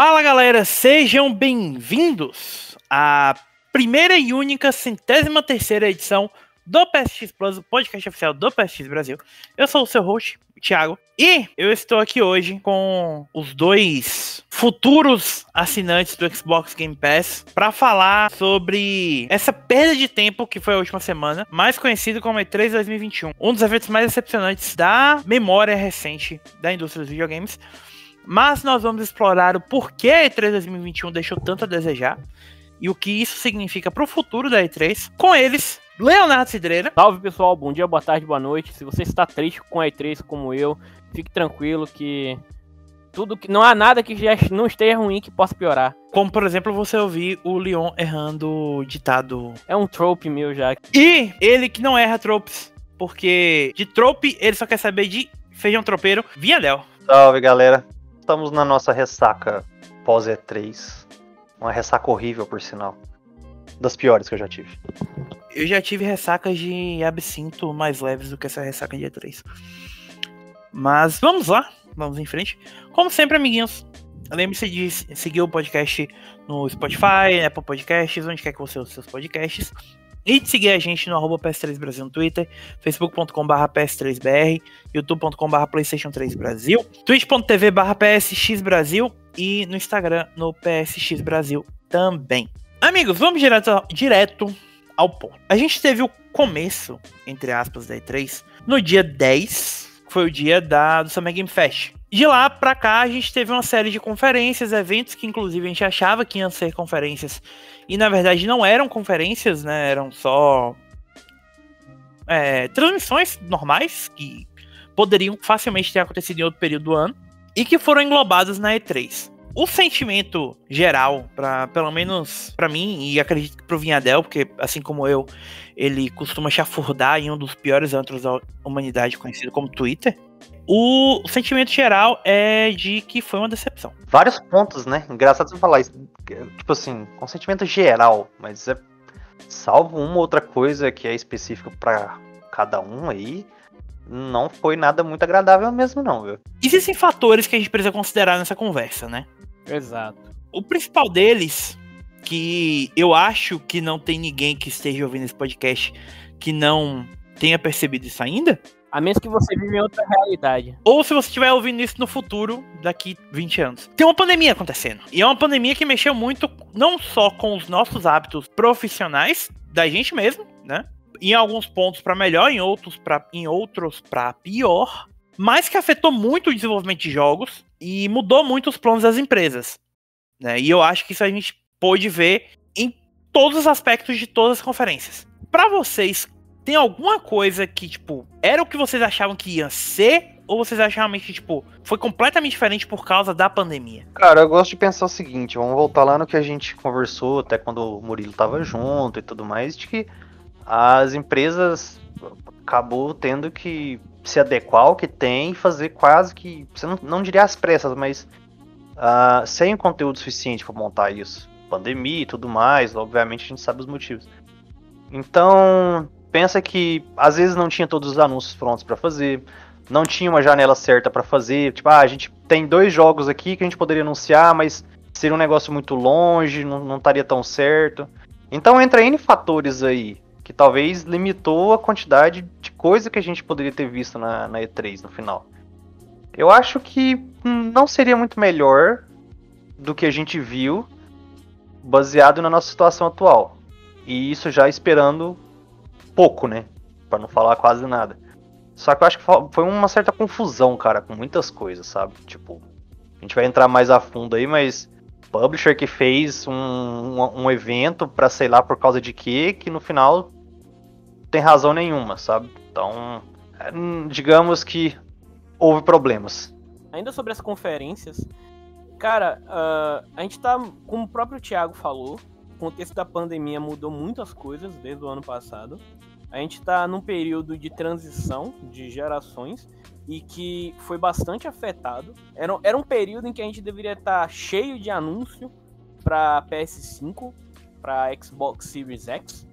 Fala galera, sejam bem-vindos à primeira e única centésima terceira edição do PSX Plus, o podcast oficial do PSX Brasil. Eu sou o seu host, Thiago, e eu estou aqui hoje com os dois futuros assinantes do Xbox Game Pass para falar sobre essa perda de tempo que foi a última semana, mais conhecido como E3 2021, um dos eventos mais decepcionantes da memória recente da indústria dos videogames. Mas nós vamos explorar o porquê a E3 2021 deixou tanto a desejar e o que isso significa para o futuro da E3. Com eles, Leonardo Cidreira. Salve pessoal, bom dia, boa tarde, boa noite. Se você está triste com a E3 como eu, fique tranquilo que tudo que não há nada que já não esteja ruim que possa piorar. Como por exemplo, você ouvir o Leon errando o ditado. É um trope meu já. E ele que não erra tropes, porque de trope ele só quer saber de feijão tropeiro, Vinhadel. Salve galera, estamos na nossa ressaca pós E3. Uma ressaca horrível, por sinal. Das piores que eu já tive. Eu já tive ressacas de absinto mais leves do que essa ressaca de E3. Mas vamos lá, vamos em frente. Como sempre, amiguinhos, lembre-se de seguir o podcast no Spotify, Apple Podcasts, onde quer que você ouça seus podcasts. E de seguir a gente no arroba PS3 Brasil no Twitter, facebook.com.br PS3BR, youtube.com.br PlayStation 3 Brasil, twitch.tv PSX Brasil e no Instagram no PSX Brasil também. Amigos, vamos direto, direto ao ponto. A gente teve o começo, entre aspas, da E3 no dia 10, que foi o dia da, do Summer Game Fest. De lá pra cá, a gente teve uma série de conferências, eventos que inclusive a gente achava que iam ser conferências e na verdade não eram conferências, né? Eram só é, transmissões normais que poderiam facilmente ter acontecido em outro período do ano e que foram englobadas na E3. O sentimento geral, para pelo menos para mim e acredito que pro Vinhadel, porque assim como eu, ele costuma chafurdar em um dos piores antros da humanidade conhecido como Twitter. O sentimento geral é de que foi uma decepção. Vários pontos, né? Engraçado você falar isso. Tipo assim, um sentimento geral, mas é salvo uma outra coisa que é específica para cada um aí, não foi nada muito agradável mesmo, não, viu? Existem fatores que a gente precisa considerar nessa conversa, né? Exato. O principal deles, que eu acho que não tem ninguém que esteja ouvindo esse podcast que não tenha percebido isso ainda, A menos que você vive em outra realidade. ou se você estiver ouvindo isso no futuro, daqui 20 anos. Tem uma pandemia acontecendo. E é uma pandemia que mexeu muito, não só com os nossos hábitos profissionais, da gente mesmo, né? Em alguns pontos para melhor, em outros para em outros para pior, mas que afetou muito o desenvolvimento de jogos e mudou muito os planos das empresas. Né? E eu acho que isso a gente pôde ver em todos os aspectos de todas as conferências. Para vocês, tem alguma coisa que, tipo, era o que vocês achavam que ia ser? Ou vocês achavam que, tipo, foi completamente diferente por causa da pandemia? Cara, eu gosto de pensar o seguinte, vamos voltar lá no que a gente conversou, até quando o Murilo tava junto e tudo mais, de que as empresas acabou tendo que se adequar ao que tem e fazer quase que, você não, não diria às pressas, mas ah, sem conteúdo suficiente para montar isso. Pandemia e tudo mais, obviamente a gente sabe os motivos. Então, pensa que às vezes não tinha todos os anúncios prontos para fazer, não tinha uma janela certa para fazer. Tipo, ah, a gente tem dois jogos aqui que a gente poderia anunciar, mas seria um negócio muito longe, não, não estaria tão certo. Então entra N fatores aí que talvez limitou a quantidade de coisa que a gente poderia ter visto na, na E3 no final. Eu acho que não seria muito melhor do que a gente viu baseado na nossa situação atual. E isso já esperando pouco, né? Pra não falar quase nada. Só que eu acho que foi uma certa confusão, cara, com muitas coisas, sabe? Tipo, a gente vai entrar mais a fundo aí, mas publisher que fez um, um, um evento pra sei lá por causa de quê, que no final tem razão nenhuma, sabe? Então, é, digamos que houve problemas. Ainda sobre as conferências, cara, ah, a gente tá, como o próprio Thiago falou, contexto da pandemia mudou muitas coisas desde o ano passado. A gente tá num período de transição de gerações e que foi bastante afetado. Era, era um período em que a gente deveria estar cheio de anúncio para PS5, para Xbox Series X.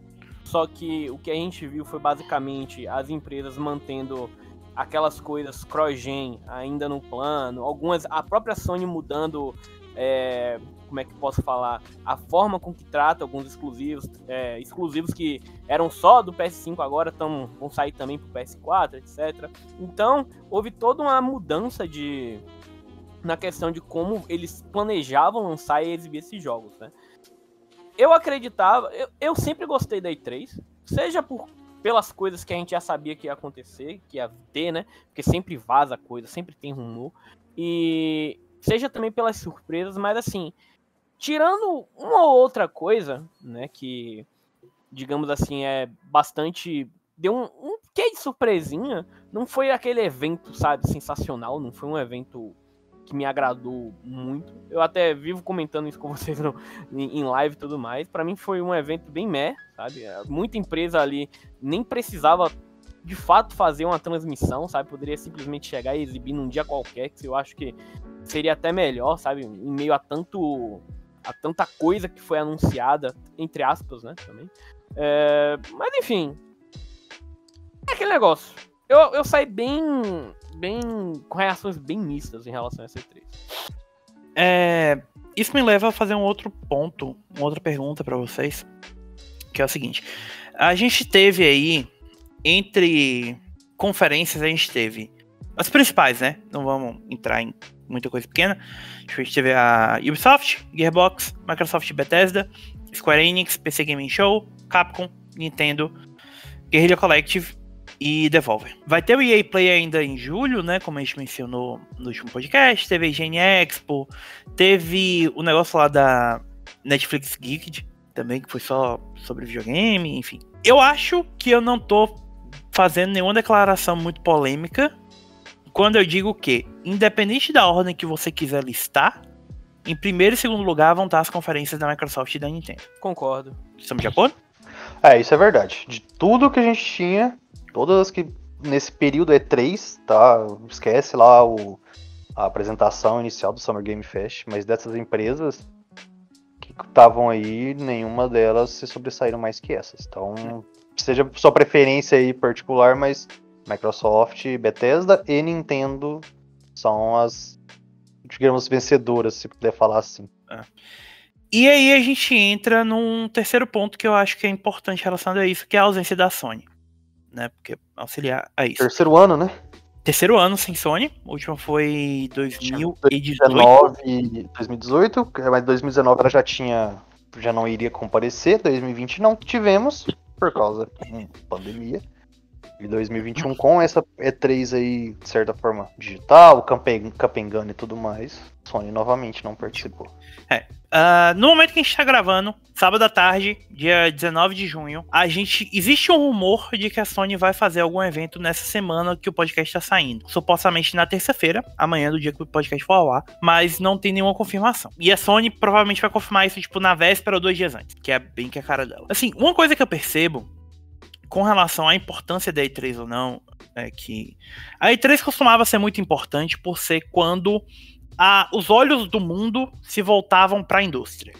Só que o que a gente viu foi basicamente as empresas mantendo aquelas coisas cross-gen ainda no plano, algumas a própria Sony mudando é, como é que posso falar, a forma com que trata alguns exclusivos, é, exclusivos que eram só do PS5 agora tão, vão sair também pro PS4, etc. Então, houve toda uma mudança de na questão de como eles planejavam lançar e exibir esses jogos, né? Eu acreditava, eu, eu sempre gostei da E3, seja por pelas coisas que a gente já sabia que ia acontecer, que ia ter, né? Porque sempre vaza coisa, sempre tem rumor. E seja também pelas surpresas, mas assim, tirando uma ou outra coisa, né, que digamos assim é bastante deu um, um que de surpresinha, não foi aquele evento, sabe, sensacional, não foi um evento que me agradou muito. Eu até vivo comentando isso com vocês no, em, live e tudo mais. Para mim foi um evento bem meh, sabe? Muita empresa ali nem precisava de fato fazer uma transmissão, sabe? Poderia simplesmente chegar e exibir num dia qualquer, que eu acho que seria até melhor, sabe? Em meio a tanto a tanta coisa que foi anunciada, entre aspas, né? Também. É, mas enfim. É aquele negócio. Eu, eu saí bem. bem. com reações bem mistas em relação a C3. É, isso me leva a fazer um outro ponto, uma outra pergunta para vocês. Que é o seguinte. A gente teve aí entre conferências a gente teve as principais, né? Não vamos entrar em muita coisa pequena. A gente teve a Ubisoft, Gearbox, Microsoft Bethesda, Square Enix, PC Gaming Show, Capcom, Nintendo, Guerrilla Collective e Devolver. Vai ter o EA Play ainda em julho, né? Como a gente mencionou no último podcast. Teve a IGN Expo, teve o negócio lá da Netflix Geeked também, que foi só sobre videogame, enfim. Eu acho que eu não tô fazendo nenhuma declaração muito polêmica quando eu digo que, independente da ordem que você quiser listar, em primeiro e segundo lugar vão estar as conferências da Microsoft e da Nintendo. Concordo. Estamos de acordo? É, isso é verdade. De tudo que a gente tinha, todas as que nesse período E3, tá? Esquece lá o, a apresentação inicial do Summer Game Fest, mas dessas empresas que estavam aí, nenhuma delas se sobressaíram mais que essas. Então, seja sua preferência aí particular, mas Microsoft, Bethesda e Nintendo são as, digamos, vencedoras, se puder falar assim. É. E aí a gente entra num terceiro ponto que eu acho que é importante relacionado a isso, que é a ausência da Sony. Né? Porque auxiliar a isso. Terceiro ano, né? Terceiro ano sem Sony. O último foi 2018. 2019, 2018, mas 2019 ela já tinha. Já não iria comparecer. 2020 não tivemos, por causa da pandemia de 2021 com essa E3 aí, de certa forma, digital, Capengano e tudo mais, Sony novamente não participou. É. Uh, no momento que a gente tá gravando, sábado à tarde, dia 19 de junho, a gente. Existe um rumor de que a Sony vai fazer algum evento nessa semana que o podcast tá saindo. Supostamente na terça-feira, amanhã do dia que o podcast for ao ar, mas não tem nenhuma confirmação. E a Sony provavelmente vai confirmar isso, tipo, na véspera ou dois dias antes, que é bem que a cara dela. Assim, uma coisa que eu percebo com relação à importância da E3 ou não, é que a E3 costumava ser muito importante por ser quando a, os olhos do mundo se voltavam para a indústria.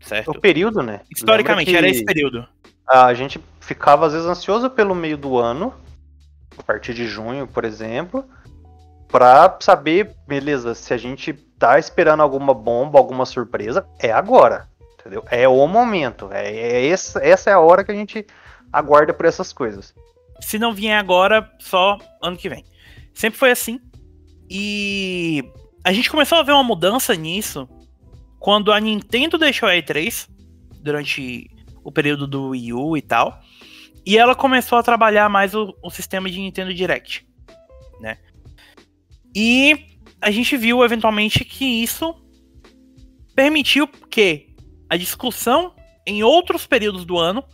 Certo? O período, né? Historicamente, era esse período. A gente ficava às vezes ansioso pelo meio do ano, a partir de junho, por exemplo, para saber, beleza, se a gente tá esperando alguma bomba, alguma surpresa, é agora, entendeu? É o momento, é, é essa, essa é a hora que a gente aguarda por essas coisas. Se não vier agora, só ano que vem. Sempre foi assim. E a gente começou a ver uma mudança nisso quando a Nintendo deixou a E3 durante o período do Wii U e tal. E ela começou a trabalhar mais o, o sistema de Nintendo Direct, né? E a gente viu eventualmente que isso permitiu que a discussão em outros períodos do ano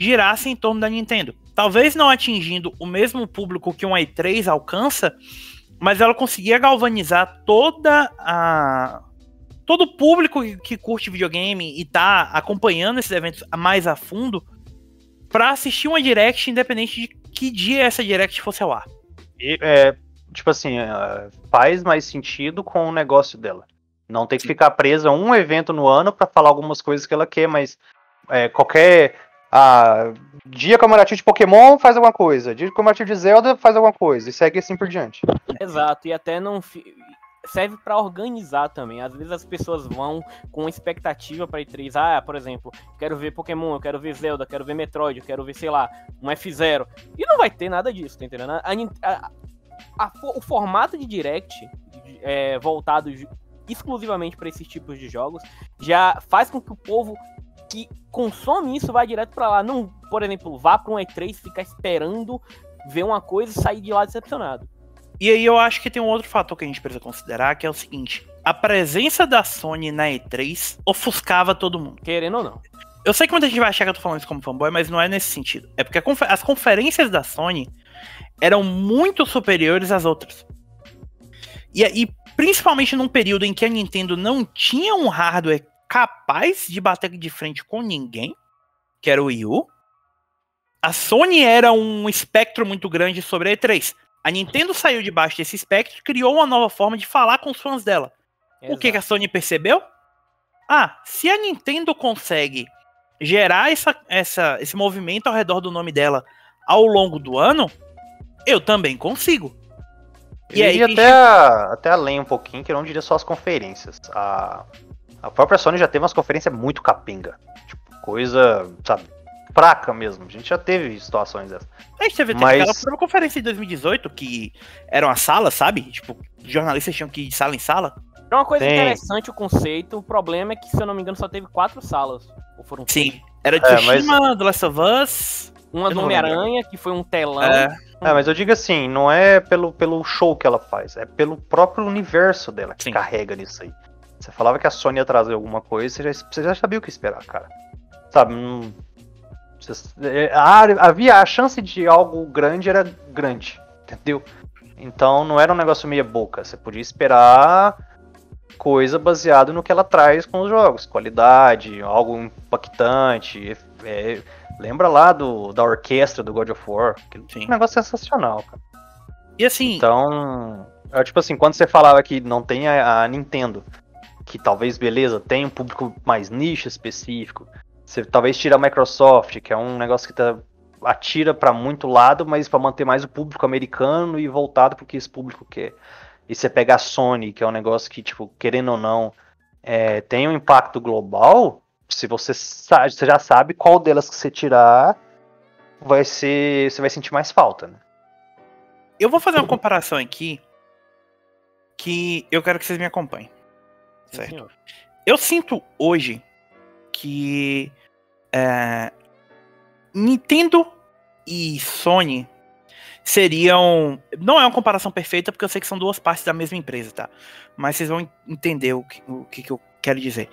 girasse em torno da Nintendo. Talvez não atingindo o mesmo público que um E3 alcança, mas ela conseguia galvanizar toda a todo o público que curte videogame e tá acompanhando esses eventos mais a fundo para assistir uma direct independente de que dia essa direct fosse ao ar. E, é, tipo assim, é, faz mais sentido com o negócio dela. Não tem que ficar presa a um evento no ano para falar algumas coisas que ela quer, mas é, qualquer Ah, dia comemorativo de Pokémon faz alguma coisa, dia comemorativo de Zelda faz alguma coisa, e segue assim por diante. Exato, e até não serve para organizar também. Às vezes as pessoas vão com expectativa para E3. Ah, por exemplo, quero ver Pokémon, eu quero ver Zelda, quero ver Metroid, eu quero ver, sei lá, um F0. E não vai ter nada disso, tá entendendo? A, a, a, o formato de Direct é, voltado exclusivamente para esses tipos de jogos já faz com que o povo que consome isso vá direto para lá. Não, por exemplo, vá para um E3 ficar esperando ver uma coisa e sair de lá decepcionado. E aí eu acho que tem um outro fator que a gente precisa considerar, que é o seguinte: a presença da Sony na E3 ofuscava todo mundo. Querendo ou não. Eu sei que muita gente vai achar que eu tô falando isso como fanboy, mas não é nesse sentido. É porque confer as conferências da Sony eram muito superiores às outras. E, e principalmente num período em que a Nintendo não tinha um hardware capaz de bater de frente com ninguém, que era o Wii U. A Sony era um espectro muito grande sobre a E3. A Nintendo saiu debaixo desse espectro e criou uma nova forma de falar com os fãs dela. Exato. O que, que a Sony percebeu? Ah, se a Nintendo consegue gerar essa, essa, esse movimento ao redor do nome dela ao longo do ano, eu também consigo. E, aí, até, a, até além um pouquinho, que eu não diria só as conferências. A, a própria Sony já teve umas conferências muito capenga. Tipo, coisa, sabe, fraca mesmo. A gente já teve situações dessas. A gente teve Mas... aquela própria conferência em 2018, que era uma sala, sabe? Tipo, jornalistas tinham que ir de sala em sala. É uma coisa Tem. interessante o conceito. O problema é que, se eu não me engano, só teve quatro salas. Ou foram Sim. Era de é, Tsushima, mas... The Last of Us. Uma do Homem-Aranha, que foi um telão. É. é. mas eu digo assim, não é pelo, pelo show que ela faz, é pelo próprio universo dela que Sim. carrega nisso aí. Você falava que a Sony ia trazer alguma coisa, você já, você já sabia o que esperar, cara. Sabe, não, é, havia a chance de algo grande era grande, entendeu? Então não era um negócio meia boca. Você podia esperar coisa baseada no que ela traz com os jogos, qualidade, algo impactante. É, lembra lá do, da orquestra do God of War? Sim. Um negócio sensacional, cara. E assim. Então, é, tipo assim, quando você falava que não tem a, a Nintendo, que talvez, beleza, tem um público mais nicho específico, você talvez tira a Microsoft, que é um negócio que tá, atira para muito lado, mas para manter mais o público americano e voltado porque esse público quer. E você pega a Sony, que é um negócio que, tipo, querendo ou não, é, tem um impacto global. Se você sabe, você já sabe qual delas que você tirar, vai ser, você vai sentir mais falta, né? Eu vou fazer uma comparação aqui que eu quero que vocês me acompanhem. Certo? eu sinto hoje que é, Nintendo e Sony seriam. Não é uma comparação perfeita, porque eu sei que são duas partes da mesma empresa, tá? Mas vocês vão entender o que, o que, eu quero dizer.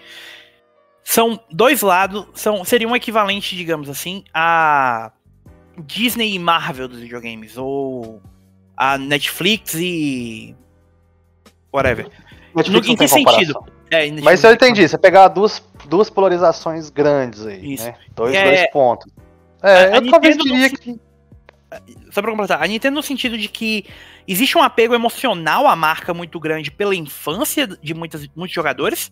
São dois lados, são, seriam um equivalente, digamos assim, a Disney e Marvel dos videogames, ou a Netflix e. whatever. Netflix no, em que sentido? É, Mas eu entendi, você pegar duas duas polarizações grandes aí, Isso. né? Dois, é, dois pontos. É, a, eu a talvez diria que. Só pra completar, a Nintendo no sentido de que existe um apego emocional à marca muito grande pela infância de muitas, muitos jogadores,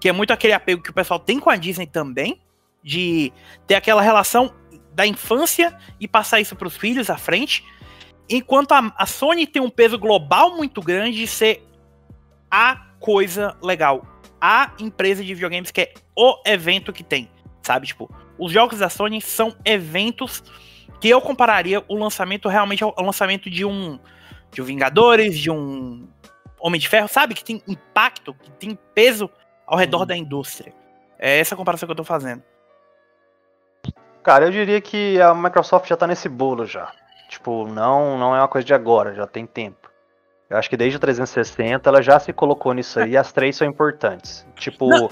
que é muito aquele apego que o pessoal tem com a Disney também, de ter aquela relação da infância e passar isso para os filhos à frente, enquanto a, a Sony tem um peso global muito grande de ser a coisa legal, a empresa de videogames que é o evento que tem, sabe? Tipo, os jogos da Sony são eventos que eu compararia o lançamento realmente ao lançamento de um de um Vingadores, de um Homem de Ferro, sabe? Que tem impacto, que tem peso ao redor hum. da indústria. É essa a comparação que eu tô fazendo. Cara, eu diria que a Microsoft já tá nesse bolo já. Tipo, não, não é uma coisa de agora, já tem tempo. Eu acho que desde o 360 ela já se colocou nisso aí, as três são importantes. Tipo, Não.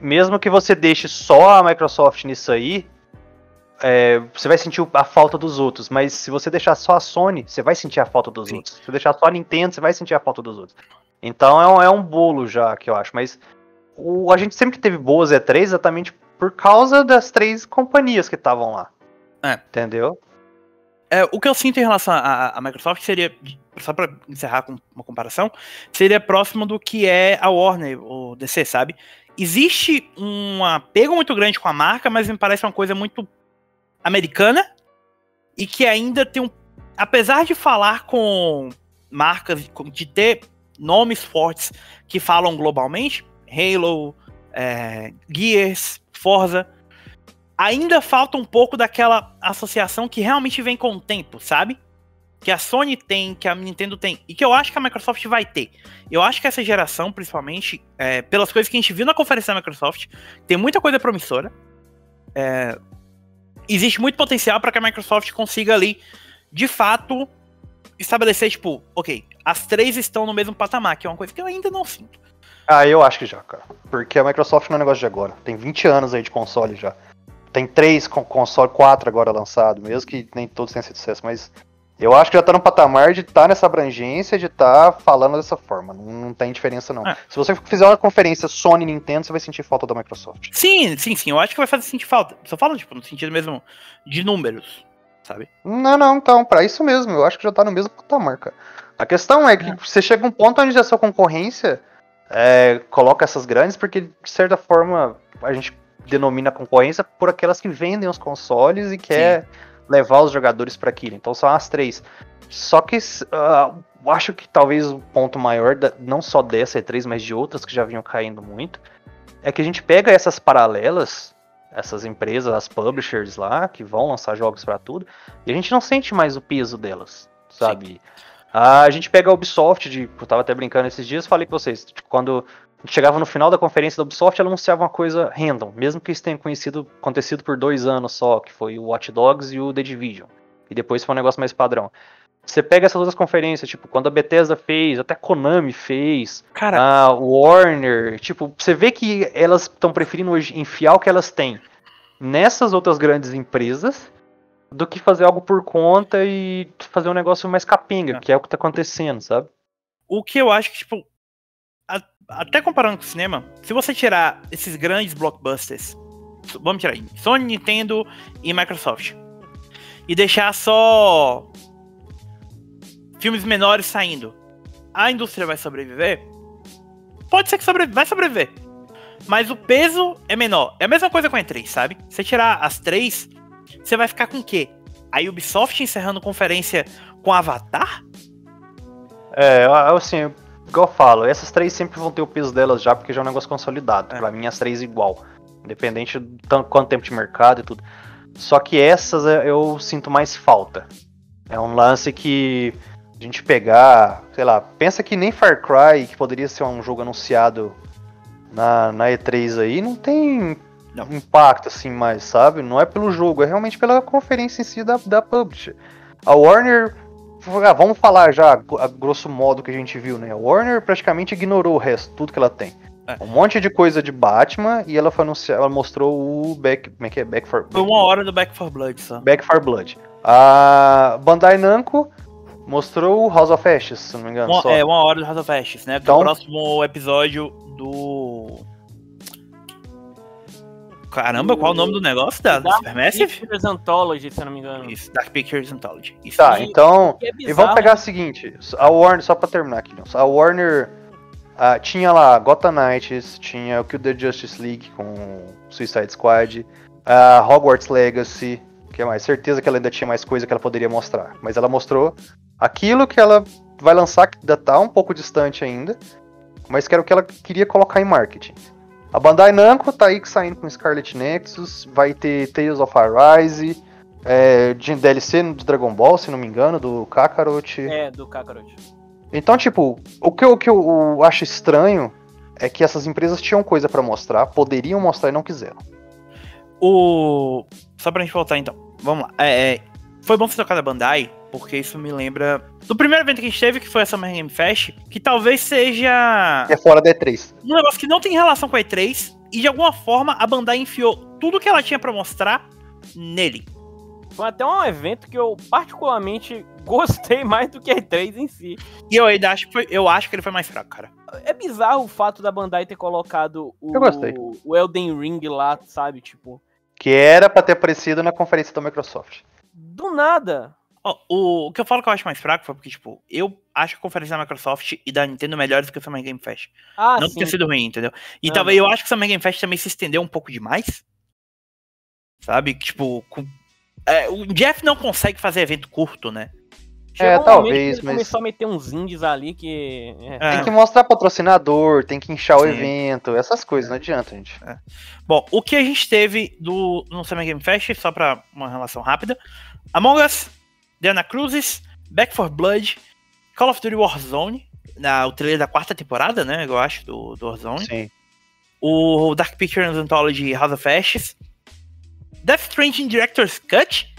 mesmo que você deixe só a Microsoft nisso aí, é, você vai sentir a falta dos outros, mas se você deixar só a Sony, você vai sentir a falta dos Sim. outros. Se você deixar só a Nintendo, você vai sentir a falta dos outros. Então é um, é um bolo já que eu acho, mas o, a gente sempre teve boas E3 exatamente por causa das três companhias que estavam lá. É. Entendeu? É, o que eu sinto em relação à Microsoft seria só para encerrar com uma comparação, seria próximo do que é a Warner, o DC, sabe? Existe um apego muito grande com a marca, mas me parece uma coisa muito americana e que ainda tem um. Apesar de falar com marcas, de ter nomes fortes que falam globalmente, Halo, é, Gears, Forza, ainda falta um pouco daquela associação que realmente vem com o tempo, sabe? Que a Sony tem, que a Nintendo tem, e que eu acho que a Microsoft vai ter. Eu acho que essa geração, principalmente, é, pelas coisas que a gente viu na conferência da Microsoft, tem muita coisa promissora. É, existe muito potencial para que a Microsoft consiga ali, de fato, estabelecer, tipo, ok, as três estão no mesmo patamar, que é uma coisa que eu ainda não sinto. Ah, eu acho que já, cara. Porque a Microsoft não é um negócio de agora. Tem 20 anos aí de console já. Tem três com console, quatro agora lançado, mesmo que nem todos tenham sido sucesso, mas eu acho que já tá no patamar de estar tá nessa abrangência, de estar tá falando dessa forma. Não, não tem diferença, não. É. Se você fizer uma conferência Sony Nintendo, você vai sentir falta da Microsoft. Sim, sim, sim. Eu acho que vai fazer sentir falta. Só falo, tipo, no sentido mesmo de números, sabe? Não, não, então, pra isso mesmo. Eu acho que já tá no mesmo patamar, cara. A questão é que é. você chega a um ponto onde a sua concorrência é, coloca essas grandes, porque de certa forma a gente denomina concorrência por aquelas que vendem os consoles e quer Sim. levar os jogadores para aquilo. Então são as três. Só que uh, acho que talvez o ponto maior, da, não só dessa E3, mas de outras que já vinham caindo muito, é que a gente pega essas paralelas, essas empresas, as publishers lá, que vão lançar jogos para tudo, e a gente não sente mais o peso delas, sabe? A gente pega a Ubisoft, de, eu tava até brincando esses dias, falei pra vocês, tipo, quando chegava no final da conferência da Ubisoft, ela anunciava uma coisa random, mesmo que isso tenha conhecido, acontecido por dois anos só, que foi o Watch Dogs e o The Division. E depois foi um negócio mais padrão. Você pega essas outras conferências, tipo, quando a Bethesda fez, até Konami fez, Cara. a Warner, tipo, você vê que elas estão preferindo hoje enfiar o que elas têm nessas outras grandes empresas do que fazer algo por conta e fazer um negócio mais capenga, é. que é o que tá acontecendo, sabe? O que eu acho que, tipo, a, até comparando com o cinema, se você tirar esses grandes blockbusters, vamos tirar aí, Sony, Nintendo e Microsoft, e deixar só filmes menores saindo, a indústria vai sobreviver? Pode ser que sobrevive, vai sobreviver. Mas o peso é menor. É a mesma coisa com a E3, sabe? Você tirar as três, você vai ficar com o quê? A Ubisoft encerrando conferência com Avatar? É, assim, igual eu falo, essas três sempre vão ter o peso delas já, porque já é um negócio consolidado. É. Pra mim, as três igual. Independente de quanto tempo de mercado e tudo. Só que essas eu sinto mais falta. É um lance que a gente pegar, sei lá, pensa que nem Far Cry, que poderia ser um jogo anunciado na, na E3 aí, não tem não. impacto assim mais, sabe? Não é pelo jogo, é realmente pela conferência em si da, da publisher. A Warner, ah, vamos falar já a grosso modo que a gente viu, né? A Warner praticamente ignorou o resto, tudo que ela tem. É. Um monte de coisa de Batman e ela foi anunciar, ela mostrou o Back, como é que é? Back for Foi uma hora do Back for Blood só. Back for Blood. A Bandai Namco mostrou o House of Ashes, se não me engano. Uma. É, uma hora do House of Ashes, né? Então, o próximo episódio do Caramba, qual o nome do negócio da Dark Supermassive? Pictures Anthology, se eu não me engano. Isso, Dark Pictures Anthology. Isso tá, então. É e vamos pegar o seguinte: a Warner, só pra terminar aqui, a Warner uh, tinha lá Gotham Knights, tinha o Kill the Justice League com Suicide Squad, uh, Hogwarts Legacy, que é mais certeza que ela ainda tinha mais coisa que ela poderia mostrar. Mas ela mostrou aquilo que ela vai lançar, que ainda tá um pouco distante ainda, mas que era o que ela queria colocar em marketing. A Bandai Namco tá aí saindo com Scarlet Nexus, vai ter Tales of Arise, é, de DLC de Dragon Ball, se não me engano, do Kakarot. É, do Kakarot. Então, tipo, o que, eu, o que eu acho estranho é que essas empresas tinham coisa para mostrar, poderiam mostrar e não quiseram. O. Só pra gente voltar então. Vamos lá. É, é... Foi bom você tocar da Bandai, porque isso me lembra do primeiro evento que a gente teve, que foi a Summer Game Fest, que talvez seja. É fora da E3. Um negócio que não tem relação com a E3, e de alguma forma a Bandai enfiou tudo que ela tinha para mostrar nele. Foi até um evento que eu particularmente gostei mais do que a E3 em si. E eu ainda acho que foi, eu acho que ele foi mais fraco, cara. É bizarro o fato da Bandai ter colocado o, o Elden Ring lá, sabe? Tipo. Que era para ter aparecido na conferência da Microsoft. Do nada. O, o que eu falo que eu acho mais fraco foi porque, tipo, eu acho que a conferência da Microsoft e da Nintendo melhores do que o Summer Game Fest. Ah, não sim. ter sido ruim, entendeu? E ah, talvez eu acho que o Summer Game Fest também se estendeu um pouco demais. Sabe? Tipo, com É, o Jeff não consegue fazer evento curto, né? Chegou É, um talvez, mas- começou a meter uns indies ali que. é, É. Tem que mostrar patrocinador, tem que inchar o Sim. evento, essas coisas, não adianta, gente. Bom, o que a gente teve do, no Summer Game Fest, só pra uma relação rápida: Among Us, Diana Cruzes, Back for Blood, Call of Duty Warzone, na, o trailer da quarta temporada, né? Eu acho, do, do Warzone. Sim. O Dark Pictures Anthology House of Ashes, Death Stranding Director's Cut.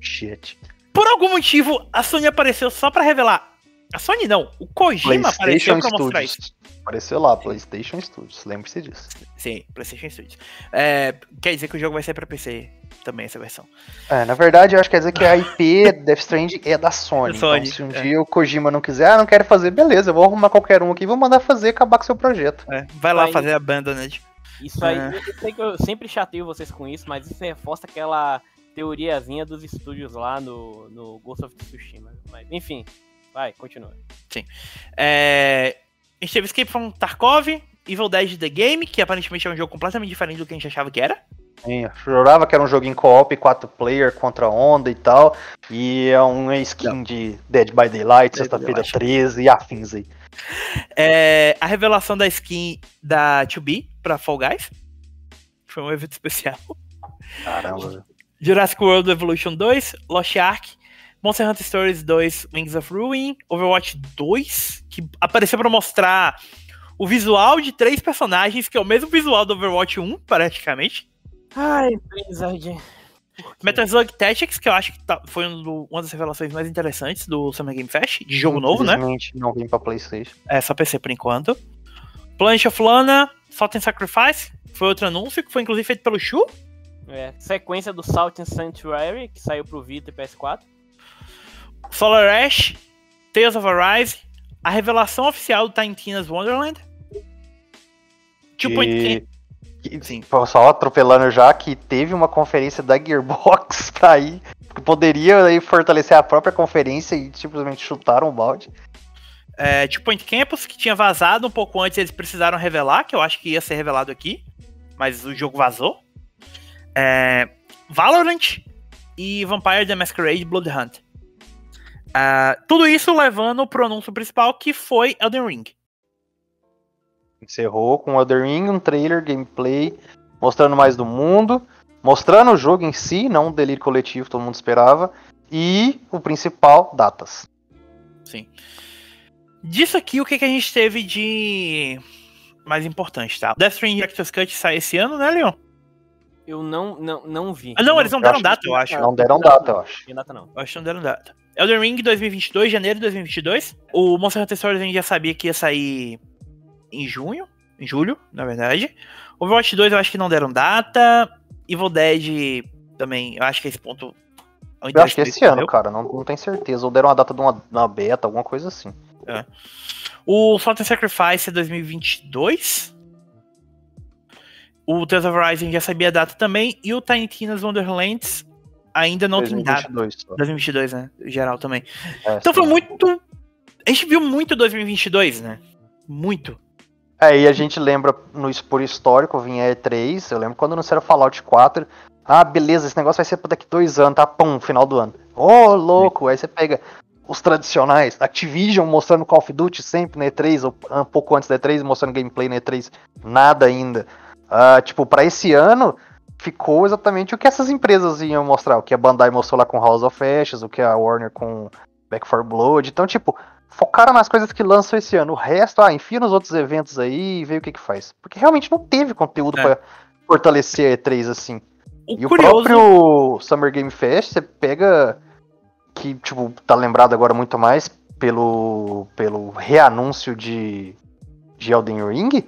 Shit. Por algum motivo, a Sony apareceu só pra revelar. A Sony não, o Kojima apareceu PlayStation pra mostrar isso. Studios. Apareceu lá, PlayStation Studios, lembre-se disso. Sim, PlayStation Studios. É, quer dizer que o jogo vai sair pra PC também, essa versão. É, na verdade, eu acho que quer dizer que a IP Death Stranding é da Sony. Da Sony, então, se um é. dia o Kojima não quiser, ah, não quero fazer, beleza, eu vou arrumar qualquer um aqui e vou mandar fazer e acabar com seu projeto. É, vai lá Aí- fazer a banda, né? Isso aí, É. eu sei que eu sempre chateio vocês com isso, mas isso reforça aquela teoriazinha dos estúdios lá no, no Ghost of Tsushima. Mas, enfim, vai, continua. É, a gente teve Escape from Tarkov, Evil Dead The Game, que aparentemente é um jogo completamente diferente do que a gente achava que era. Sim, eu jurava que era um jogo em co-op, 4 player contra onda e tal. E é uma skin de Dead by Daylight, sexta-feira Daylight. 13 e afins aí. É, a revelação da skin da 2B pra Fall Guys. Foi um evento especial. Caramba. Jurassic World Evolution 2, Lost Ark, Monster Hunter Stories 2, Wings of Ruin, Overwatch 2, que apareceu pra mostrar o visual de três personagens, que é o mesmo visual do Overwatch 1, praticamente. Ai, Blizzard. Metal Slug Tactics, que eu acho que tá- foi um do- uma das revelações mais interessantes do Summer Game Fest, de jogo novo, né? Infelizmente, não vim pra Playstation. É só PC por enquanto. Planet of Lana, Salt and Sacrifice, foi outro anúncio, que foi inclusive feito pelo Shu. É, sequência do Salt and Sanctuary, que saiu pro Vita e PS4. Solar Ash, Tales of Arise, a revelação oficial do Tiny Tina's Wonderland. Two Point E- Sim. Só atropelando já que teve uma conferência da Gearbox pra aí, que poderia aí fortalecer a própria conferência e simplesmente chutaram o balde. É, Two Point Campus, que tinha vazado um pouco antes, eles precisaram revelar, que eu acho que ia ser revelado aqui, mas o jogo vazou. É, Valorant e Vampire the Masquerade Blood Hunt. Ah, tudo isso levando pro anúncio principal, que foi Elden Ring. Encerrou com Elden Ring, um trailer, gameplay, mostrando mais do mundo, mostrando o jogo em si, não um delírio coletivo, todo mundo esperava, e o principal, datas. Sim. Disso aqui, o que, que a gente teve de mais importante, tá? Death Stranding Director's Cut sai esse ano, né, Leon? Eu não, não, não vi. Ah, não, eles não deram data, eu acho. Não deram data, eu acho. Tem data não. Eu acho que não deram data. Elden Ring 2022, janeiro de 2022. O Monster Hunter Stories a gente já sabia que ia sair em junho, em julho, na verdade. Overwatch 2 eu acho que não deram data. Evil Dead também, eu acho que esse ponto... é Eu acho que esse ano, meu. cara, não, não tenho certeza. Ou deram uma data de uma, uma beta, alguma coisa assim. O Salt and Sacrifice é 2022. O Tales of Rising já sabia a data também. E o Tiny Tina's Wonderlands ainda não tem data. 2022 só. 2022, né? Geral também. É, Então sim. foi muito. A gente viu muito 2022, né? Muito. É, e a gente lembra no por histórico, vinha E3, eu lembro quando anunciaram Fallout 4. Ah, beleza, esse negócio vai ser pra daqui dois anos, tá? Pum, final do ano. Ô, louco! Aí você pega os tradicionais, Activision mostrando Call of Duty sempre na E3, ou um pouco antes da E3, mostrando gameplay na E3. Nada ainda. Ah, tipo, pra esse ano, ficou exatamente o que essas empresas iam mostrar. O que a Bandai mostrou lá com House of Ashes, o que a Warner com Back 4 Blood. Então, tipo, focaram nas coisas que lançam esse ano. O resto, ah, enfia nos outros eventos aí e vê o que que faz. Porque realmente não teve conteúdo É. pra fortalecer a E3 assim. O E o curioso. próprio Summer Game Fest, você pega que, tipo, tá lembrado agora muito mais pelo, pelo reanúncio de, de Elden Ring,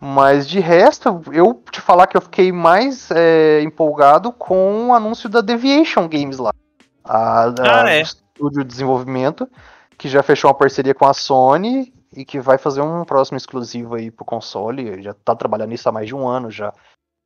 mas de resto, eu te falar que eu fiquei mais é, empolgado com o anúncio da Deviation Games lá. A, a- Ah, é. estúdio de desenvolvimento, que já fechou uma parceria com a Sony e que vai fazer um próximo exclusivo aí pro console. Já tá trabalhando nisso há mais de um ano já.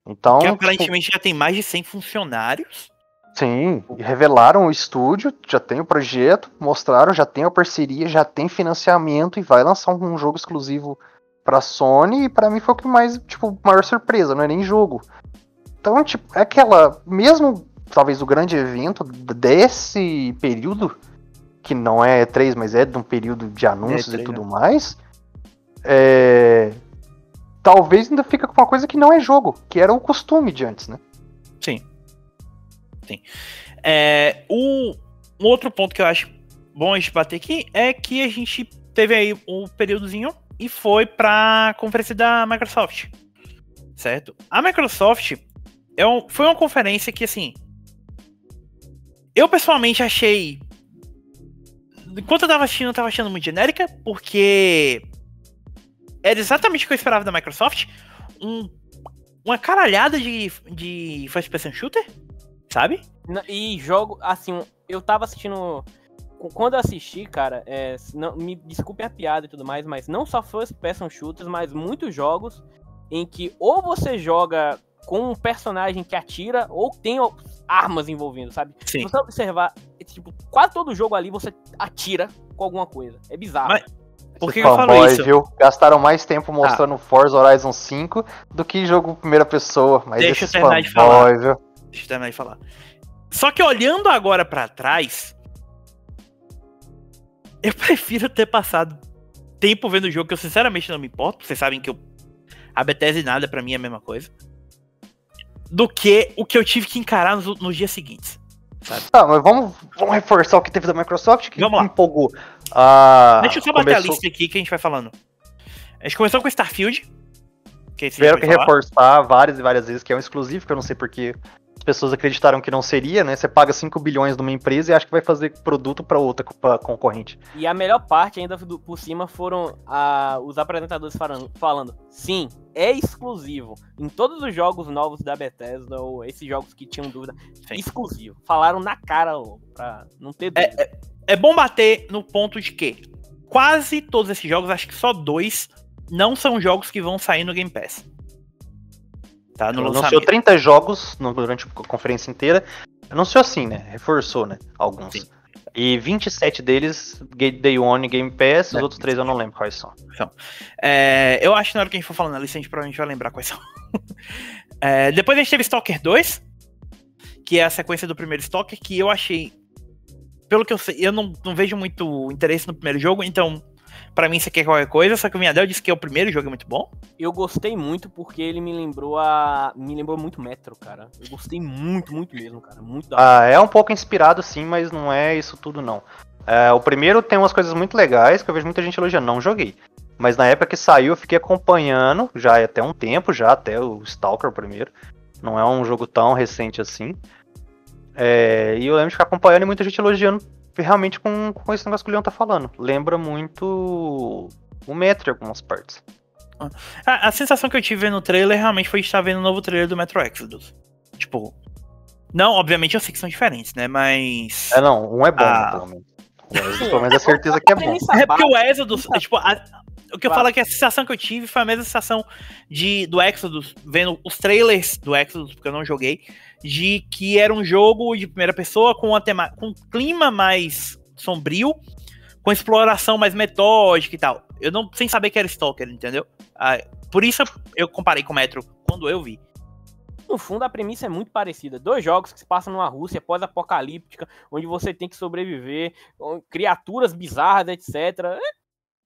Então, Que tipo, aparentemente já tem mais de 100 funcionários. Sim, revelaram o estúdio, já tem o projeto, mostraram, já tem a parceria, já tem financiamento e vai lançar um jogo exclusivo pra Sony e pra mim foi o que mais, tipo, maior surpresa, não é nem jogo. Então, tipo, é aquela, mesmo talvez o grande evento desse período, que não é E3, mas é de um período de anúncios É E3, e tudo né? mais, é, talvez ainda fica com uma coisa que não é jogo, que era o costume de antes, né? Sim. Sim. É, o, um outro ponto que eu acho bom a gente bater aqui é que a gente teve aí um períodozinho e foi pra conferência da Microsoft. Certo? A Microsoft é um- foi uma conferência que, assim. Eu pessoalmente achei. Enquanto eu tava assistindo, eu tava achando muito genérica, porque. Era exatamente o que eu esperava da Microsoft. Um, uma caralhada de, de first person shooter, sabe? E jogo, assim, eu tava assistindo. Qu- Quando eu assisti, cara, é, não, me desculpe a piada e tudo mais, mas não só first person shooters, mas muitos jogos em que ou você joga com um personagem que atira, ou tem armas envolvendo, sabe? Se Sim. você observar, é, tipo, quase todo jogo ali você atira com alguma coisa. É bizarro. Mas- Por que, eu falo fanboys, isso? Viu? Gastaram mais tempo mostrando Forza Horizon 5 do que jogo primeira pessoa. Mas Deixa eu terminar de fanboys, viu? Deixa eu terminar de falar. Só que olhando agora pra trás, eu prefiro ter passado tempo vendo o jogo, que eu sinceramente não me importo. Vocês sabem que eu, a Bethesda e nada pra mim é a mesma coisa. Do que o que eu tive que encarar nos, nos dias seguintes. Tá, mas vamos, vamos reforçar o que teve da Microsoft, que Vamos lá. empolgou. Ah, Deixa eu só bater a lista aqui que a gente vai falando. A gente começou com Starfield. Que Tiveram que reforçar várias e várias vezes que é um exclusivo, que eu não sei porque as pessoas acreditaram que não seria, né? Você paga 5 bilhões numa empresa e acha que vai fazer produto pra outra pra concorrente. E a melhor parte ainda por cima foram ah, os apresentadores falando, falando, sim, é exclusivo. Em todos os jogos novos da Bethesda, ou esses jogos que tinham dúvida, Sim. exclusivo. Falaram na cara logo, pra não ter dúvida. É bom bater no ponto de que quase todos esses jogos, acho que só dois, não são jogos que vão sair no Game Pass. Tá? No Anunciou lançamento. 30 jogos durante a conferência inteira. Anunciou assim, né? Reforçou, né? Alguns. Sim. E 27 deles, Day One e Game Pass, É, os outros três eu não lembro quais são. É, eu acho que na hora que a gente for falando a lista, a gente provavelmente vai lembrar quais são. É, depois a gente teve Stalker 2, que é a sequência do primeiro Stalker, que eu achei. Pelo que eu sei, eu não, não vejo muito interesse no primeiro jogo, então, pra mim isso aqui é qualquer coisa, só que o Miadel disse que é o primeiro jogo é muito bom. Eu gostei muito porque ele me lembrou a. Me lembrou muito Metro, cara. Eu gostei muito, muito mesmo, cara. Muito da hora. Ah, é um pouco inspirado sim, mas não é isso tudo não. É, o primeiro tem umas coisas muito legais que eu vejo muita gente elogiando. Não joguei. Mas na época que saiu eu fiquei acompanhando, já é até um tempo, já até o Stalker primeiro. Não é um jogo tão recente assim. É, e eu lembro de ficar acompanhando e muita gente elogiando realmente com, com esse negócio que o Leon tá falando. Lembra muito o Metro em algumas partes. A, a sensação que eu tive vendo o trailer realmente foi estar vendo o novo trailer do Metro Exodus. Tipo. Não, obviamente eu sei que são diferentes, né? Mas. É não, um é bom, Ah. né, pelo menos. Pelo menos é certeza que é bom. É porque o Exodus, é, tipo, a- o que eu Claro. falo é que a sensação que eu tive foi a mesma sensação de, do Exodus, vendo os trailers do Exodus, porque eu não joguei, de que era um jogo de primeira pessoa com, tema, com um clima mais sombrio, com exploração mais metódica e tal. Eu não, sem saber que era Stalker, entendeu? Ah, por isso eu comparei com o Metro quando eu vi. No fundo, a premissa é muito parecida. Dois jogos que se passam numa Rússia pós-apocalíptica, onde você tem que sobreviver, com criaturas bizarras, etc. É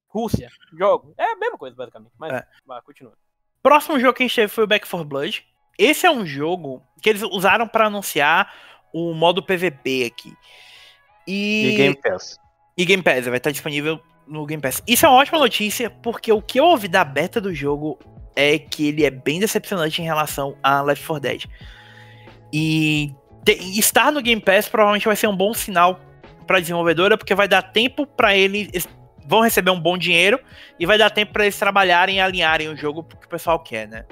Rússia, jogo. É a mesma coisa, basicamente. Mas, É. vai, continua. Próximo jogo que a gente teve foi o Back 4 Blood. Esse é um jogo que eles usaram pra anunciar o modo PVP aqui. E Game Pass. E Game Pass, vai estar disponível no Game Pass. Isso é uma ótima notícia, porque o que eu ouvi da beta do jogo é que ele é bem decepcionante em relação a Left 4 Dead. E te- estar no Game Pass provavelmente vai ser um bom sinal para a desenvolvedora, porque vai dar tempo para eles eles vão receber um bom dinheiro e vai dar tempo para eles trabalharem e alinharem o jogo pro que o pessoal quer, né?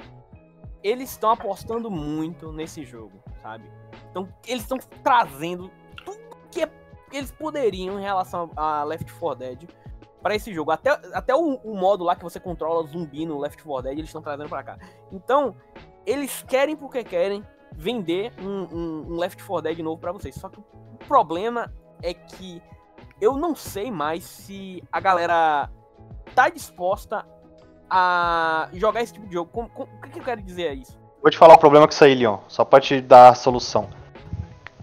Eles estão apostando muito nesse jogo, sabe? Então, eles estão trazendo tudo que é- eles poderiam em relação a Left 4 Dead para esse jogo. Até, até o, o modo lá que você controla zumbi no Left 4 Dead, eles estão trazendo para cá. Então, eles querem porque querem vender um, um- um Left 4 Dead novo para vocês. Só que o problema é que eu não sei mais se a galera tá disposta a jogar esse tipo de jogo. Com- com- o que, que eu quero dizer é isso? Vou te falar o problema com isso aí, Leon, só pra te dar a solução.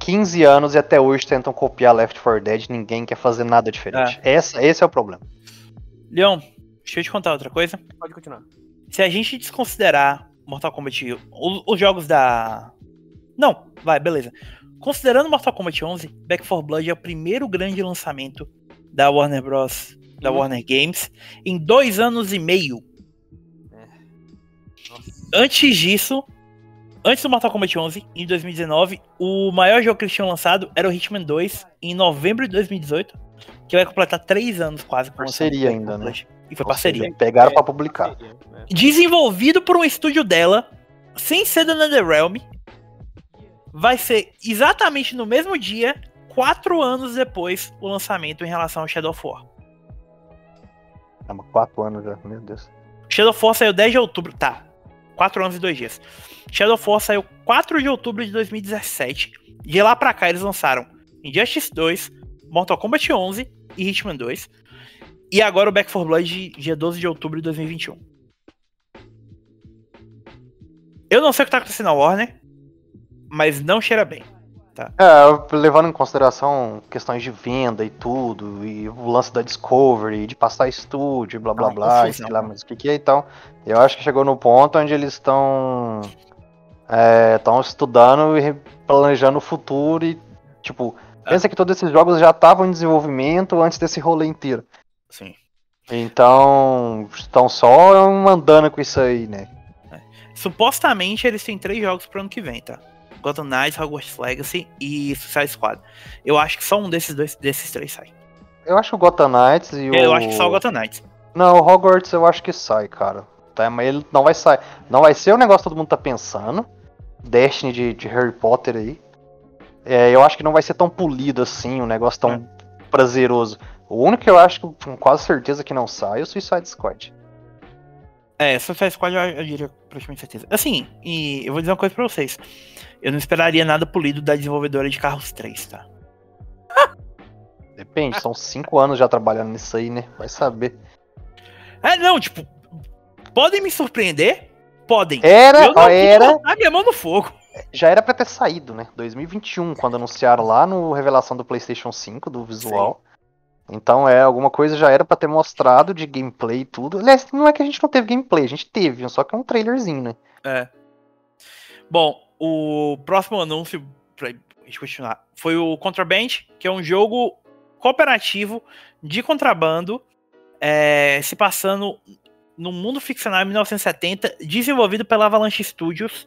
15 anos e até hoje tentam copiar Left 4 Dead, ninguém quer fazer nada diferente. É. Essa, esse é o problema. Leon, deixa eu te contar outra coisa. Pode continuar. Se a gente desconsiderar Mortal Kombat, os, os jogos da. Não, vai, beleza. Considerando Mortal Kombat 11, Back 4 Blood é o primeiro grande lançamento da Warner Bros. da Hum. Warner Games em dois anos e meio. Antes disso, antes do Mortal Kombat 11, em 2019, o maior jogo que eles tinham lançado era o Hitman 2, em novembro de 2018, que vai completar três anos quase Parceria ainda, Back 4 Blood. E foi Ou parceria. seja, Pegaram É, pra publicar. Né? Desenvolvido por um estúdio dela, sem ser da NetherRealm, vai ser exatamente no mesmo dia, quatro anos depois, o lançamento em relação ao Shadow of War. Mas quatro anos já, meu Deus. Shadow of War saiu 10 de outubro. Tá. 4 anos e 2 dias. Shadow War saiu 4 de outubro de 2017. De lá pra cá eles lançaram Injustice 2, Mortal Kombat 11 e Hitman 2. E agora o Back 4 Blood dia 12 de outubro de 2021. Eu não sei o que tá acontecendo na Warner, mas não cheira bem. É, levando em consideração questões de venda e tudo, e o lance da Discovery, de passar estúdio, blá blá É uma blá, e sei lá mais o que que é, então, eu acho que chegou no ponto onde eles estão estão estudando e planejando o futuro e, tipo, É. pensa que todos esses jogos já estavam em desenvolvimento antes desse rolê inteiro. Sim. Então, estão só andando com isso aí, né? Supostamente eles têm três jogos pro ano que vem, tá? Gotham Knights, Hogwarts Legacy e Suicide Squad. Eu acho que só um desses dois desses três sai. Eu acho o Gotham Knights e o... Eu acho que só o Gotham Knights. Não, o Hogwarts eu acho que sai, cara. Tá, mas ele não vai sair. Não vai ser o negócio que todo mundo tá pensando. Destiny de, de Harry Potter aí. É, eu acho que não vai ser tão polido assim, um negócio tão É. prazeroso. O único que eu acho que com quase certeza que não sai é o Suicide Squad. É, Suicide Squad eu, eu diria praticamente certeza. Assim, e eu vou dizer uma coisa pra vocês. Eu não esperaria nada polido da desenvolvedora de Carros 3, tá? Depende, são cinco anos já trabalhando nisso aí, né? Vai saber. É, não, tipo, podem me surpreender? Podem. Era, eu não era, botar minha mão no fogo. já era pra ter saído, né? 2021, quando anunciaram lá no revelação do PlayStation 5, do visual. Então é, alguma coisa já era pra ter mostrado de gameplay e tudo. Aliás, não é que a gente não teve gameplay, a gente teve, só que é um trailerzinho, né? É. Bom, o próximo anúncio, pra gente continuar, foi o Contraband, que é um jogo cooperativo de contrabando, é, se passando no mundo ficcional em 1970, desenvolvido pela Avalanche Studios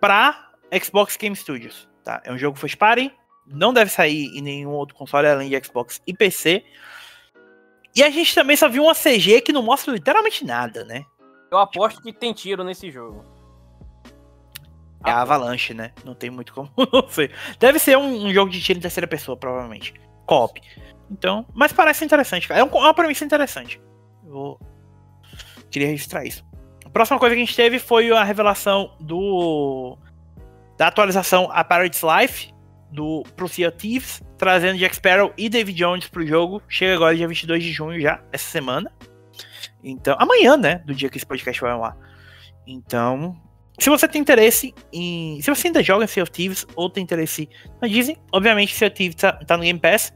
para Xbox Game Studios. Tá? É um jogo first party, não deve sair em nenhum outro console além de Xbox e PC. E a gente também só viu uma CG que não mostra literalmente nada, né? Eu aposto que tem tiro nesse jogo. É a Avalanche, né? Não tem muito como não sei. Deve ser um, um jogo de tiro em terceira pessoa, provavelmente. Co-op. Então, mas parece interessante, cara. É um- é uma premissa interessante. Eu queria registrar isso. A próxima coisa que a gente teve foi a revelação do da atualização A Pirate's Life do pro Sea Thieves, trazendo Jack Sparrow e David Jones pro jogo. Chega agora dia 22 de junho já, essa semana. Então, amanhã, né, do dia que esse podcast vai ar. Então, se você tem interesse em. Se você ainda joga Sea of Thieves ou tem interesse na Disney, obviamente Sea of Thieves tá, tá no Game Pass.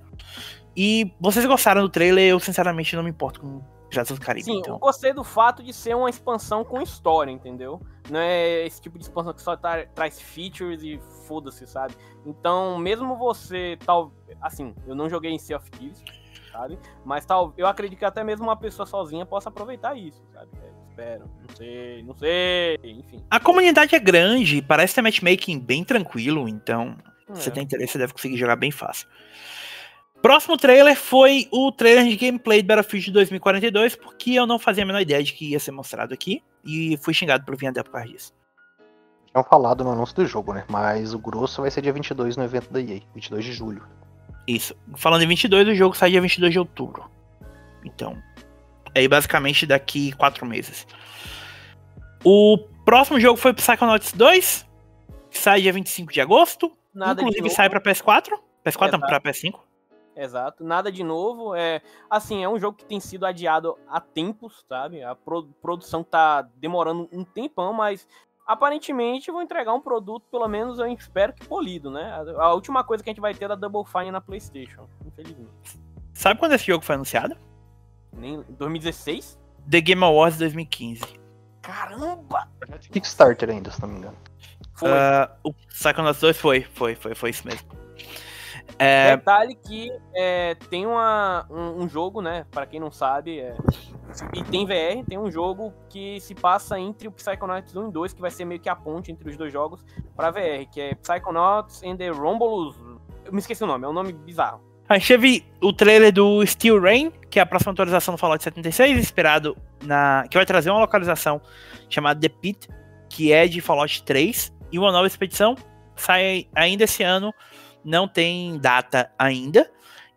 E vocês gostaram do trailer, eu sinceramente não me importo com Piratas do Caribe. Sim, eu então. gostei do fato de ser uma expansão com história, entendeu? Não é esse tipo de expansão que só tra- traz features e foda-se, sabe? Então, mesmo você tal. Assim, eu não joguei em Sea of Thieves, sabe? Mas tal, eu acredito que até mesmo uma pessoa sozinha possa aproveitar isso, sabe? É, espero, não sei, não sei, enfim. A comunidade é grande, parece ter matchmaking bem tranquilo, então se você É. tem interesse, você deve conseguir jogar bem fácil. Próximo trailer foi o trailer de gameplay de Battlefield 2042, porque eu não fazia a menor ideia de que ia ser mostrado aqui, e fui xingado por Viandel por causa disso. Tinham falado no anúncio do jogo, né? Mas o grosso vai ser dia 22 no evento da EA, 22 de julho. Isso. Falando em 22, o jogo sai dia 22 de outubro. Então, é aí basicamente daqui quatro meses. O próximo jogo foi Psychonauts 2, que sai dia 25 de agosto. Nada Inclusive sai pra PS4. PS4 não, Exato. pra PS5. Exato, nada de novo. É, assim, é um jogo que tem sido adiado há tempos, sabe? A pro- produção tá demorando um tempão, mas aparentemente vão entregar um produto, pelo menos eu espero que polido, né? A, a última coisa que a gente vai ter é da Double Fine na PlayStation, infelizmente. Sabe quando esse jogo foi anunciado? Nem 2016? The Game Awards 2015. Caramba! Kickstarter ainda, se não me engano. Foi. Uh, o Psychonauts 2 foi, foi, foi, foi isso mesmo. É, Detalhe que é, tem uma, um, um jogo, né? Pra quem não sabe, é, e tem VR, tem um jogo que se passa entre o Psychonauts 1 e 2, que vai ser meio que a ponte entre os dois jogos pra VR, que é Psychonauts and the Romulus. Eu me esqueci o nome, é um nome bizarro. A gente teve o trailer do Steel Rain, que é a próxima atualização do Fallout 76, inspirado na. que vai trazer uma localização chamada The Pit, que é de Fallout 3, e uma nova expedição. Sai ainda esse ano, não tem data ainda.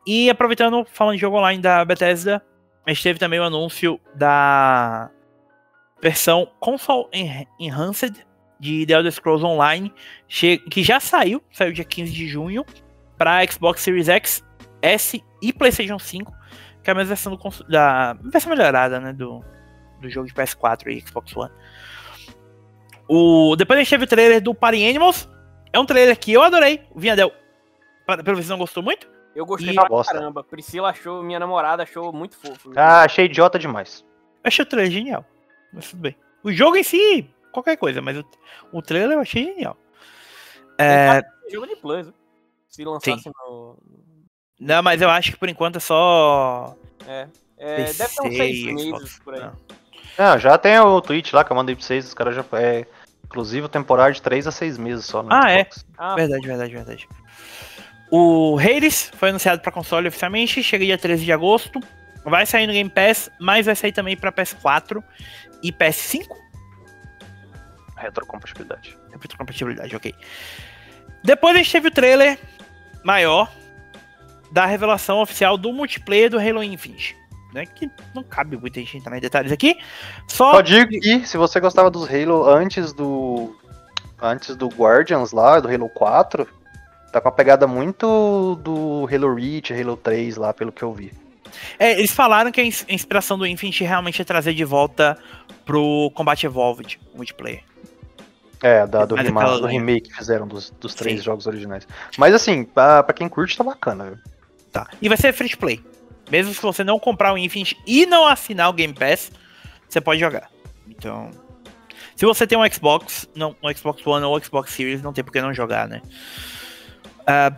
E aproveitando, falando de jogo online da Bethesda, a gente teve também o anúncio da versão Console Enha- Enhanced de The Elder Scrolls Online, que já saiu, saiu dia 15 de junho, para Xbox Series X, S e PlayStation 5, que é a mesma versão do da versão melhorada, né, do, do jogo de PS4 e Xbox One. O, depois a gente teve o trailer do Party Animals. É um trailer que eu adorei. O Vinhadel, pelo visto, não gostou muito. Eu gostei E- pra Bosta. caramba. Priscila achou, minha namorada achou muito fofo. Ah, achei idiota demais. Eu achei o trailer genial. Mas tudo bem. O jogo em si, qualquer coisa, mas o, o trailer eu achei genial. É, Jogo de Plus. Se lançasse no. Não, mas eu acho que por enquanto é só. É. é deve ter uns seis meses por aí. Não. Não, já tem o tweet lá que eu mandei pra vocês, os caras já. É, inclusive temporário de 3 a 6 meses só. No Ah, é? Xbox. Ah, Verdade, verdade, verdade. O Hades foi anunciado para console oficialmente, chega dia 13 de agosto. Vai sair no Game Pass, mas vai sair também para PS4 e PS5. Retrocompatibilidade. Retrocompatibilidade, ok. Depois a gente teve o trailer maior da revelação oficial do multiplayer do Halo Infinite. Né, que não cabe muita gente entrar em detalhes aqui. Só Só digo que se você gostava dos Halo antes do. Antes do Guardians lá, do Halo 4, tá com a pegada muito do Halo Reach, Halo 3 lá, pelo que eu vi. É, eles falaram que a ins- a inspiração do Infinite realmente é trazer de volta pro Combat Evolved multiplayer. É, da, do, do remake que fizeram dos, dos três Sim. jogos originais. Mas assim, pra, pra quem curte, tá bacana, viu? Tá. E vai ser free to play. Mesmo se você não comprar o Infinite e não assinar o Game Pass, você pode jogar. Então, se você tem um Xbox, não, um Xbox One ou Xbox Series, não tem por que não jogar, né? Ah,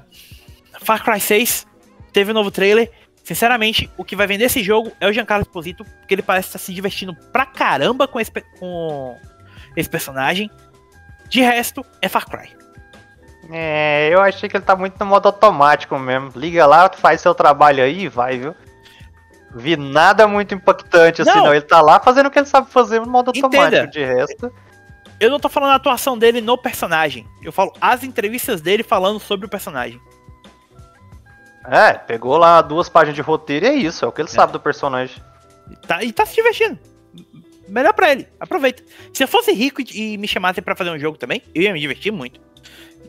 Far Cry 6 teve um novo trailer. Sinceramente, o que vai vender esse jogo é o Giancarlo Esposito, porque ele parece estar se divertindo pra caramba com esse, com esse personagem. De resto, é Far Cry. É, eu achei que ele tá muito no modo automático mesmo. Liga lá, faz seu trabalho aí e vai, viu? Vi nada muito impactante assim, Não. não. Ele tá lá fazendo o que ele sabe fazer no modo Entenda. automático. De resto. Eu não tô falando a atuação dele no personagem. Eu falo as entrevistas dele falando sobre o personagem. É, pegou lá duas páginas de roteiro e é isso, é o que ele sabe do personagem. Tá, e tá se divertindo. Melhor pra ele. Aproveita. Se eu fosse rico e, e me chamassem pra fazer um jogo também, eu ia me divertir muito.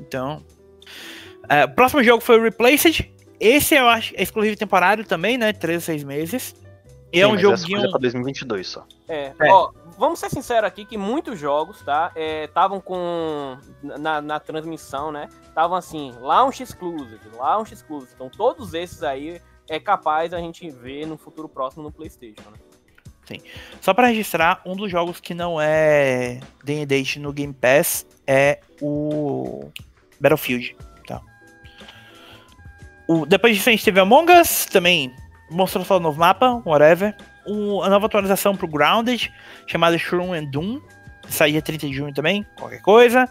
Então. é, o próximo jogo foi o Replaced. Esse eu acho é exclusivo temporário também, né? 3 a 6 meses. E é Sim, um jogo essa um. é pra 2022 só. É, É. ó, vamos ser sinceros aqui que muitos jogos, tá? Estavam com. Na, na transmissão, né? Estavam assim, launch exclusive, launch exclusive. Então todos esses aí é capaz a gente ver no futuro próximo no Playstation, né? Só pra registrar, um dos jogos que não é Day Date no Game Pass é o Battlefield. Tá. O, depois disso a gente teve Among Us, também mostrou só o novo mapa, whatever. A nova atualização pro Grounded, chamada Shroom and Doom. Sai dia 30 de junho também, qualquer coisa.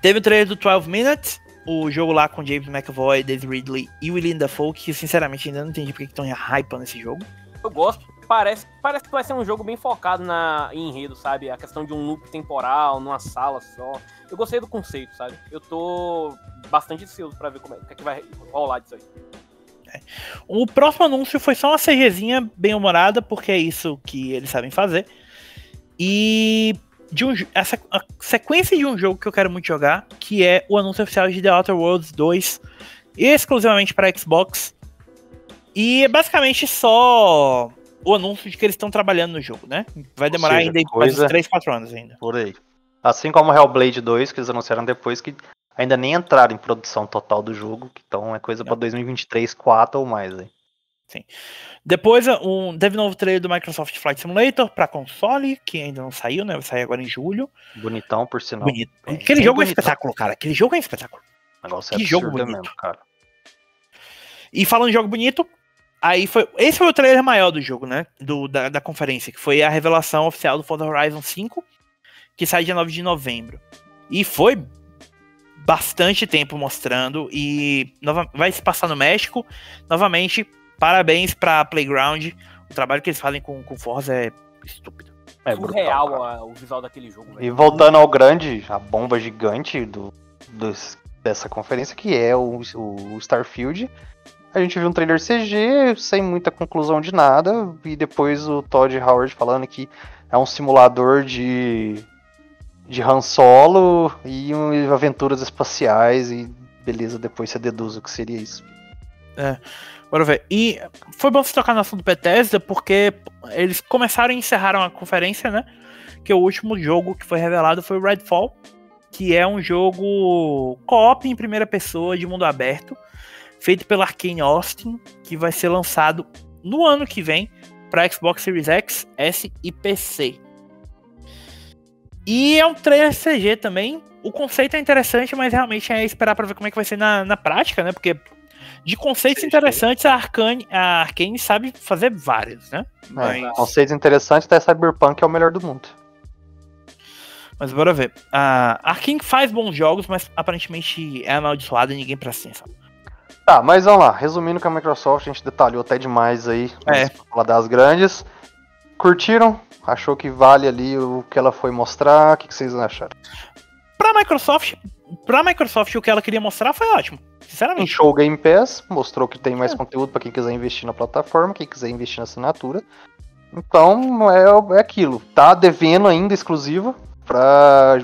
Teve o trailer do 12 Minutes, o jogo lá com James McAvoy, Daisy Ridley e William Dafoe, que sinceramente ainda não entendi porque estão hypando esse jogo. Eu gosto. Parece, parece que vai ser um jogo bem focado na, em enredo, sabe? A questão de um loop temporal, numa sala só. Eu gostei do conceito, sabe? Eu tô bastante ansioso pra ver como é, o que, é que vai rolar disso aí. O próximo anúncio foi só uma CGzinha bem humorada, porque é isso que eles sabem fazer. E de um, jo- a, sequ- a sequência de um jogo que eu quero muito jogar, que é o anúncio oficial de The Outer Worlds 2, exclusivamente para Xbox. E é basicamente só o anúncio de que eles estão trabalhando no jogo, né? Vai demorar seja, ainda mais coisa- uns 3, 4 anos ainda. Por aí. Assim como o Hellblade 2, que eles anunciaram depois, que ainda nem entraram em produção total do jogo, então é coisa para 2023, 4 ou mais. Aí. Sim. Depois, um, teve novo trailer do Microsoft Flight Simulator para console, que ainda não saiu, né? Vai sair agora em julho. Bonitão, por sinal. Bonito. Aquele jogo bonitão. é espetáculo, cara. Aquele jogo é espetáculo. Negócio é que jogo bonito. mesmo, cara. E falando em jogo bonito, aí foi. Esse foi o trailer maior do jogo, né? Do, da, da conferência, que foi a revelação oficial do Forza Horizon 5, que sai dia 9 de novembro. E foi bastante tempo mostrando. E nova, vai se passar no México. Novamente, parabéns pra Playground. O trabalho que eles fazem com, com Forza é estúpido. É surreal o visual daquele jogo. Véio. E voltando ao grande, a bomba gigante do, dos, dessa conferência, que é o, o Starfield. A gente viu um trailer CG sem muita conclusão de nada, e depois o Todd Howard falando que é um simulador de, de Han Solo e aventuras espaciais, e beleza, depois você deduz o que seria isso. É. Bora ver. E foi bom você tocar no assunto Bethesda, porque eles começaram e encerraram a conferência, né? Que o último jogo que foi revelado foi o Redfall, que é um jogo co-op em primeira pessoa de mundo aberto, feito pela Arkane Austin, que vai ser lançado no ano que vem para Xbox Series X, S e PC. E é um trailer CG também. O conceito é interessante, mas realmente é esperar para ver como é que vai ser na, na prática, né? Porque de conceitos sim, interessantes, a Arkane, a Arkane sabe fazer vários, né? É, Mas... conceitos interessantes, até Cyberpunk é o melhor do mundo. Mas bora ver. A Arkane faz bons jogos, mas aparentemente é amaldiçoada e ninguém presta atenção. Tá, mas vamos lá. Resumindo que a Microsoft, a gente detalhou até demais aí. É. Falar das grandes. Curtiram? Achou que vale ali o que ela foi mostrar? O que, que vocês acharam? Pra Microsoft, pra Microsoft, o que ela queria mostrar foi ótimo. Sinceramente. Enchou o Game Pass, mostrou que tem mais é. conteúdo para quem quiser investir na plataforma, quem quiser investir na assinatura. Então é, é aquilo. Tá devendo ainda exclusiva pra.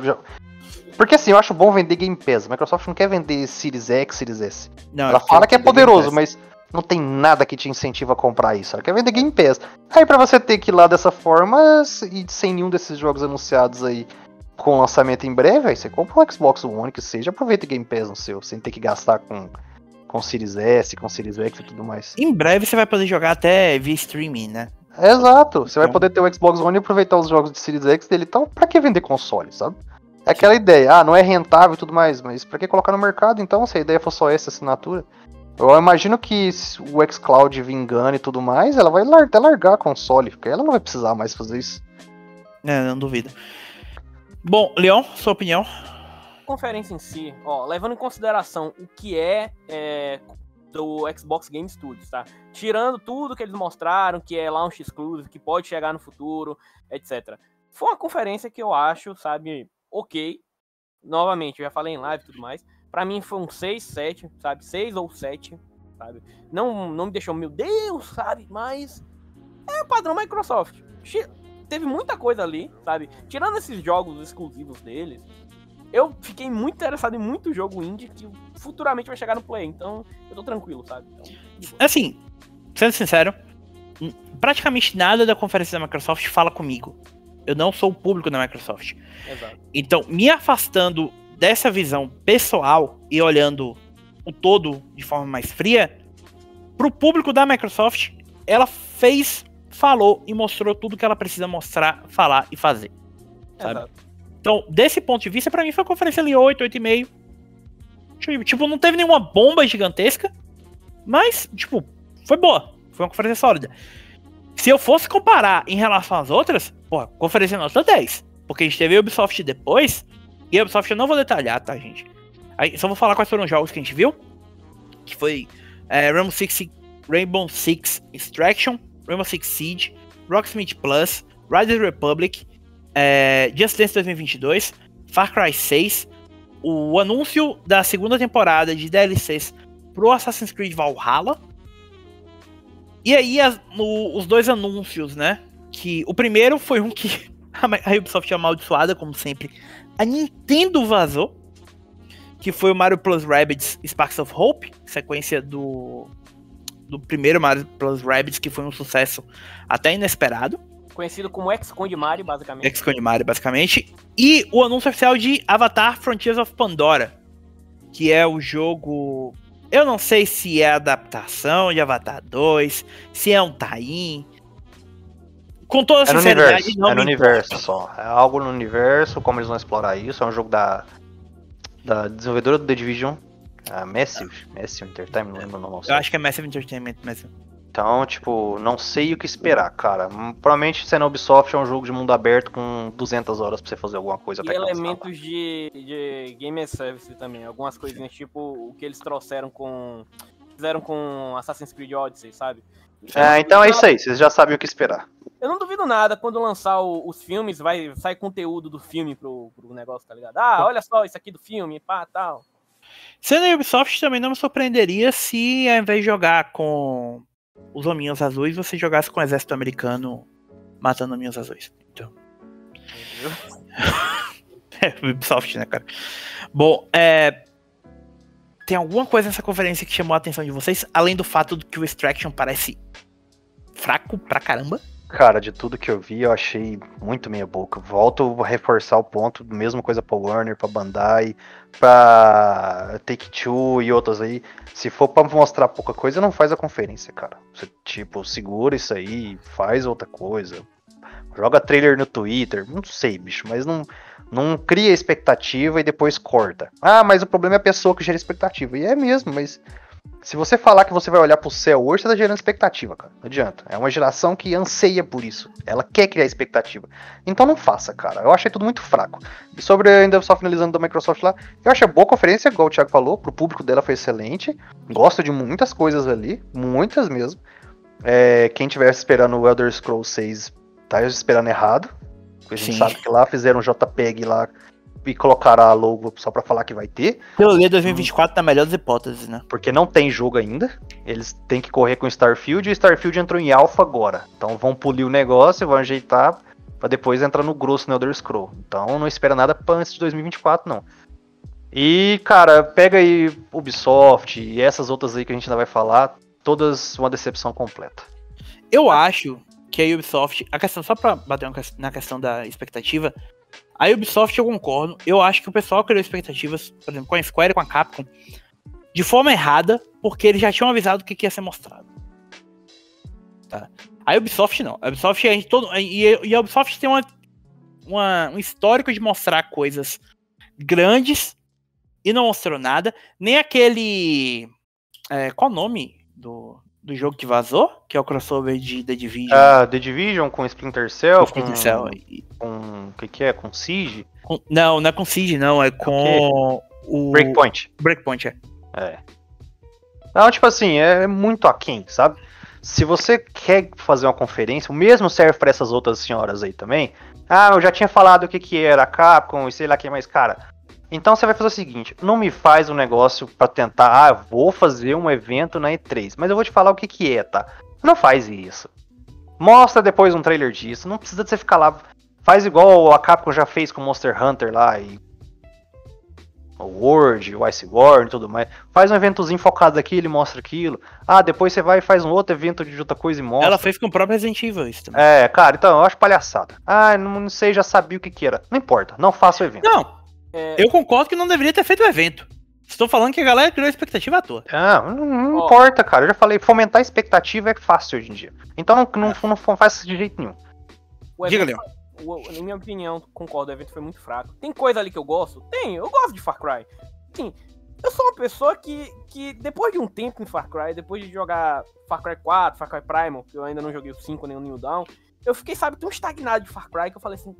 Porque assim, eu acho bom vender Game Pass. A Microsoft não quer vender Series X, Series S. Não, Ela fala que é poderoso, mas não tem nada que te incentiva a comprar isso. Ela quer vender Game Pass. Aí para você ter que ir lá dessa forma e sem nenhum desses jogos anunciados aí com lançamento em breve, aí você compra um Xbox One que seja, aproveita o Game Pass no seu, sem ter que gastar com, com Series S, com Series X e tudo mais. Em breve você vai poder jogar até via streaming, né? Exato, você vai então. poder ter o Xbox One e aproveitar os jogos de Series X dele então, pra que vender console, sabe? É aquela ideia, ah, não é rentável e tudo mais, mas pra que colocar no mercado então, se a ideia for só essa assinatura? Eu imagino que o xCloud vingando e tudo mais, ela vai até largar a console, porque ela não vai precisar mais fazer isso. É, não duvido. Bom, Leon, sua opinião? Conferência em si, ó, levando em consideração o que é, é do Xbox Game Studios, tá? Tirando tudo que eles mostraram, que é launch exclusive, que pode chegar no futuro, etc. Foi uma conferência que eu acho, sabe, ok. Novamente, eu já falei em live e tudo mais. Para mim foi um 6, 7, sabe? 6 ou 7, sabe? Não, não me deixou, meu Deus, sabe? Mas é o padrão Microsoft teve muita coisa ali, sabe? Tirando esses jogos exclusivos deles, eu fiquei muito interessado em muito jogo indie que futuramente vai chegar no Play, então eu tô tranquilo, sabe? Então, assim, sendo sincero, praticamente nada da conferência da Microsoft fala comigo. Eu não sou o público da Microsoft. Exato. Então, me afastando dessa visão pessoal e olhando o todo de forma mais fria, pro público da Microsoft, ela fez falou e mostrou tudo que ela precisa mostrar, falar e fazer. Sabe? Então, desse ponto de vista, para mim foi uma conferência ali 8, 8,5. Tipo, não teve nenhuma bomba gigantesca, mas, tipo, foi boa. Foi uma conferência sólida. Se eu fosse comparar em relação às outras, pô, conferência nota 10. Porque a gente teve a Ubisoft depois, e a Ubisoft eu não vou detalhar, tá, gente? Aí, só vou falar quais foram os jogos que a gente viu. Que foi é, Rainbow Six, Rainbow Six Extraction, Rainbow Six Siege, Rocksmith Plus, Riders Republic, é, Just Dance 2022, Far Cry 6, o anúncio da segunda temporada de DLCs pro Assassin's Creed Valhalla. E aí as, no, os dois anúncios, né? Que o primeiro foi um que a Ubisoft é amaldiçoada, como sempre. A Nintendo vazou. Que foi o Mario Plus Rabbids Sparks of Hope, sequência do do primeiro Mario Plus Rabbids, que foi um sucesso até inesperado. Conhecido como Ex-Conde Mario, basicamente. Ex-Conde Mario, basicamente. E o anúncio oficial de Avatar Frontiers of Pandora. Que é o jogo. Eu não sei se é adaptação de Avatar 2, se é um tie-in. Com toda É sinceridade, não é no universo só. É algo no universo, como eles vão explorar isso. É um jogo da, da desenvolvedora do The Division, a Massive, Massive Entertainment, não lembro o nome. Eu acho que é Massive Entertainment mesmo. Então, tipo, não sei o que esperar, cara. Provavelmente sendo Ubisoft é um jogo de mundo aberto com 200 horas pra você fazer alguma coisa E elementos de, de game as service também. Algumas coisinhas tipo o que eles trouxeram com. Fizeram com Assassin's Creed Odyssey, sabe? É, então é isso aí, vocês já sabem o que esperar. Eu não duvido nada quando lançar o- os filmes, vai sair conteúdo do filme pro, pro negócio, tá ligado? Ah, olha só isso aqui do filme, pá, tal. Sendo a Ubisoft, também não me surpreenderia se ao invés de jogar com os hominhos azuis, você jogasse com o exército americano matando hominhos azuis. Então, é, Ubisoft, né, cara? Bom, é. Tem alguma coisa nessa conferência que chamou a atenção de vocês, além do fato de que o Extraction parece fraco pra caramba? Cara, de tudo que eu vi, eu achei muito meia boca. Volto a reforçar o ponto, mesma coisa pra Warner, pra Bandai, pra Take-Two e outras aí. Se for pra mostrar pouca coisa, não faz a conferência, cara. Você, tipo, segura isso aí, faz outra coisa. Joga trailer no Twitter, não sei, bicho, mas não, não cria expectativa e depois corta. Ah, mas o problema é a pessoa que gera expectativa. E é mesmo, mas se você falar que você vai olhar pro céu hoje, você tá gerando expectativa, cara. Não adianta. É uma geração que anseia por isso. Ela quer criar expectativa. Então não faça, cara. Eu achei tudo muito fraco. E sobre ainda só finalizando da Microsoft lá, eu achei boa conferência, igual o Thiago falou. Pro público dela foi excelente. Gosto de muitas coisas ali. Muitas mesmo. É, quem tivesse esperando o Elder Scrolls 6 tá esperando errado. Porque a gente Sim. sabe que lá fizeram um JPEG lá e colocaram a logo só pra falar que vai ter. Pelo ler 2024 na melhor das hipóteses, né? Porque não tem jogo ainda. Eles têm que correr com o Starfield e o Starfield entrou em alpha agora. Então vão polir o negócio, vão ajeitar pra depois entrar no grosso no Elder Scroll. Então não espera nada pra antes de 2024 não. E cara, pega aí Ubisoft e essas outras aí que a gente ainda vai falar, todas uma decepção completa. Eu acho que a Ubisoft, a questão só pra bater na questão da expectativa, a Ubisoft eu concordo, eu acho que o pessoal criou expectativas, por exemplo, com a Square e com a Capcom, de forma errada, porque eles já tinham avisado o que, que ia ser mostrado. Tá? A Ubisoft não, a Ubisoft é todo, e, e a Ubisoft tem uma, uma- um histórico de mostrar coisas grandes e não mostrou nada, nem aquele, é, qual o nome do, do jogo que vazou, que é o crossover de The Division. Ah, The Division com Splinter Cell, com Splinter Cell. Com o que que é? Com Siege, com- não, não é com Siege, não, é com o Breakpoint. Breakpoint, é. É. Não, tipo assim, é muito aquém, sabe? Se você quer fazer uma conferência, o mesmo serve para essas outras senhoras aí também. Ah, eu já tinha falado o que que era a Capcom e sei lá o que mais, cara. Então você vai fazer o seguinte, não me faz um negócio pra tentar, ah, vou fazer um evento na E3, mas eu vou te falar o que que é, tá? Não faz isso. Mostra depois um trailer disso, não precisa de você ficar lá. Faz igual a Capcom já fez com Monster Hunter lá e o World, o Ice War e tudo mais. Faz um eventozinho focado aqui, ele mostra aquilo. Ah, depois você vai e faz um outro evento de outra coisa e mostra. Ela fez com o próprio Resident Evil isso também. É, cara, então eu acho palhaçada. Ah, não, não sei, já sabia o que que era. Não importa, não faça o evento. Não, É, eu concordo que não deveria ter feito o evento. Estou falando que a galera criou expectativa à toa. Ah, não, não Ó. importa, cara. Eu já falei, fomentar a expectativa é fácil hoje em dia. Então não, não, não faz de jeito nenhum. o Diga, o- na minha opinião, concordo, o evento foi muito fraco. Tem coisa ali que eu gosto? Tem, eu gosto de Far Cry. Sim, eu sou uma pessoa que, que depois de um tempo em Far Cry, depois de jogar Far Cry 4, Far Cry Primal, que eu ainda não joguei o 5 nem o New Dawn, eu fiquei, sabe, tão estagnado de Far Cry que eu falei assim,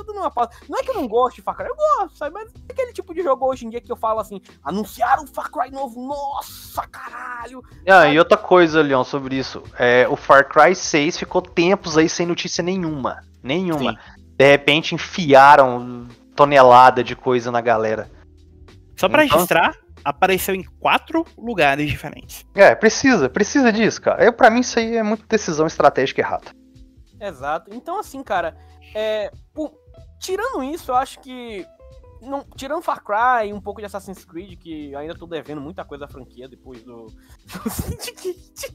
"Ih, tô dando uma pausa. Não é que eu não gosto de Far Cry, eu gosto, sabe, mas é aquele tipo de jogo hoje em dia que eu falo assim, anunciaram o Far Cry novo, nossa, caralho. Ah, e outra coisa, Leon, sobre isso. É, o Far Cry 6 ficou tempos aí sem notícia nenhuma. Nenhuma. Sim. De repente enfiaram tonelada de coisa na galera. Só pra Então- registrar, apareceu em quatro lugares diferentes. É, precisa, precisa disso, cara. Eu, pra mim, isso aí é muito decisão estratégica errada. Exato. Então, assim, cara, é, por- tirando isso, eu acho que. Não, tirando Far Cry e um pouco de Assassin's Creed, que ainda tô devendo muita coisa à franquia depois do. do Syndicate.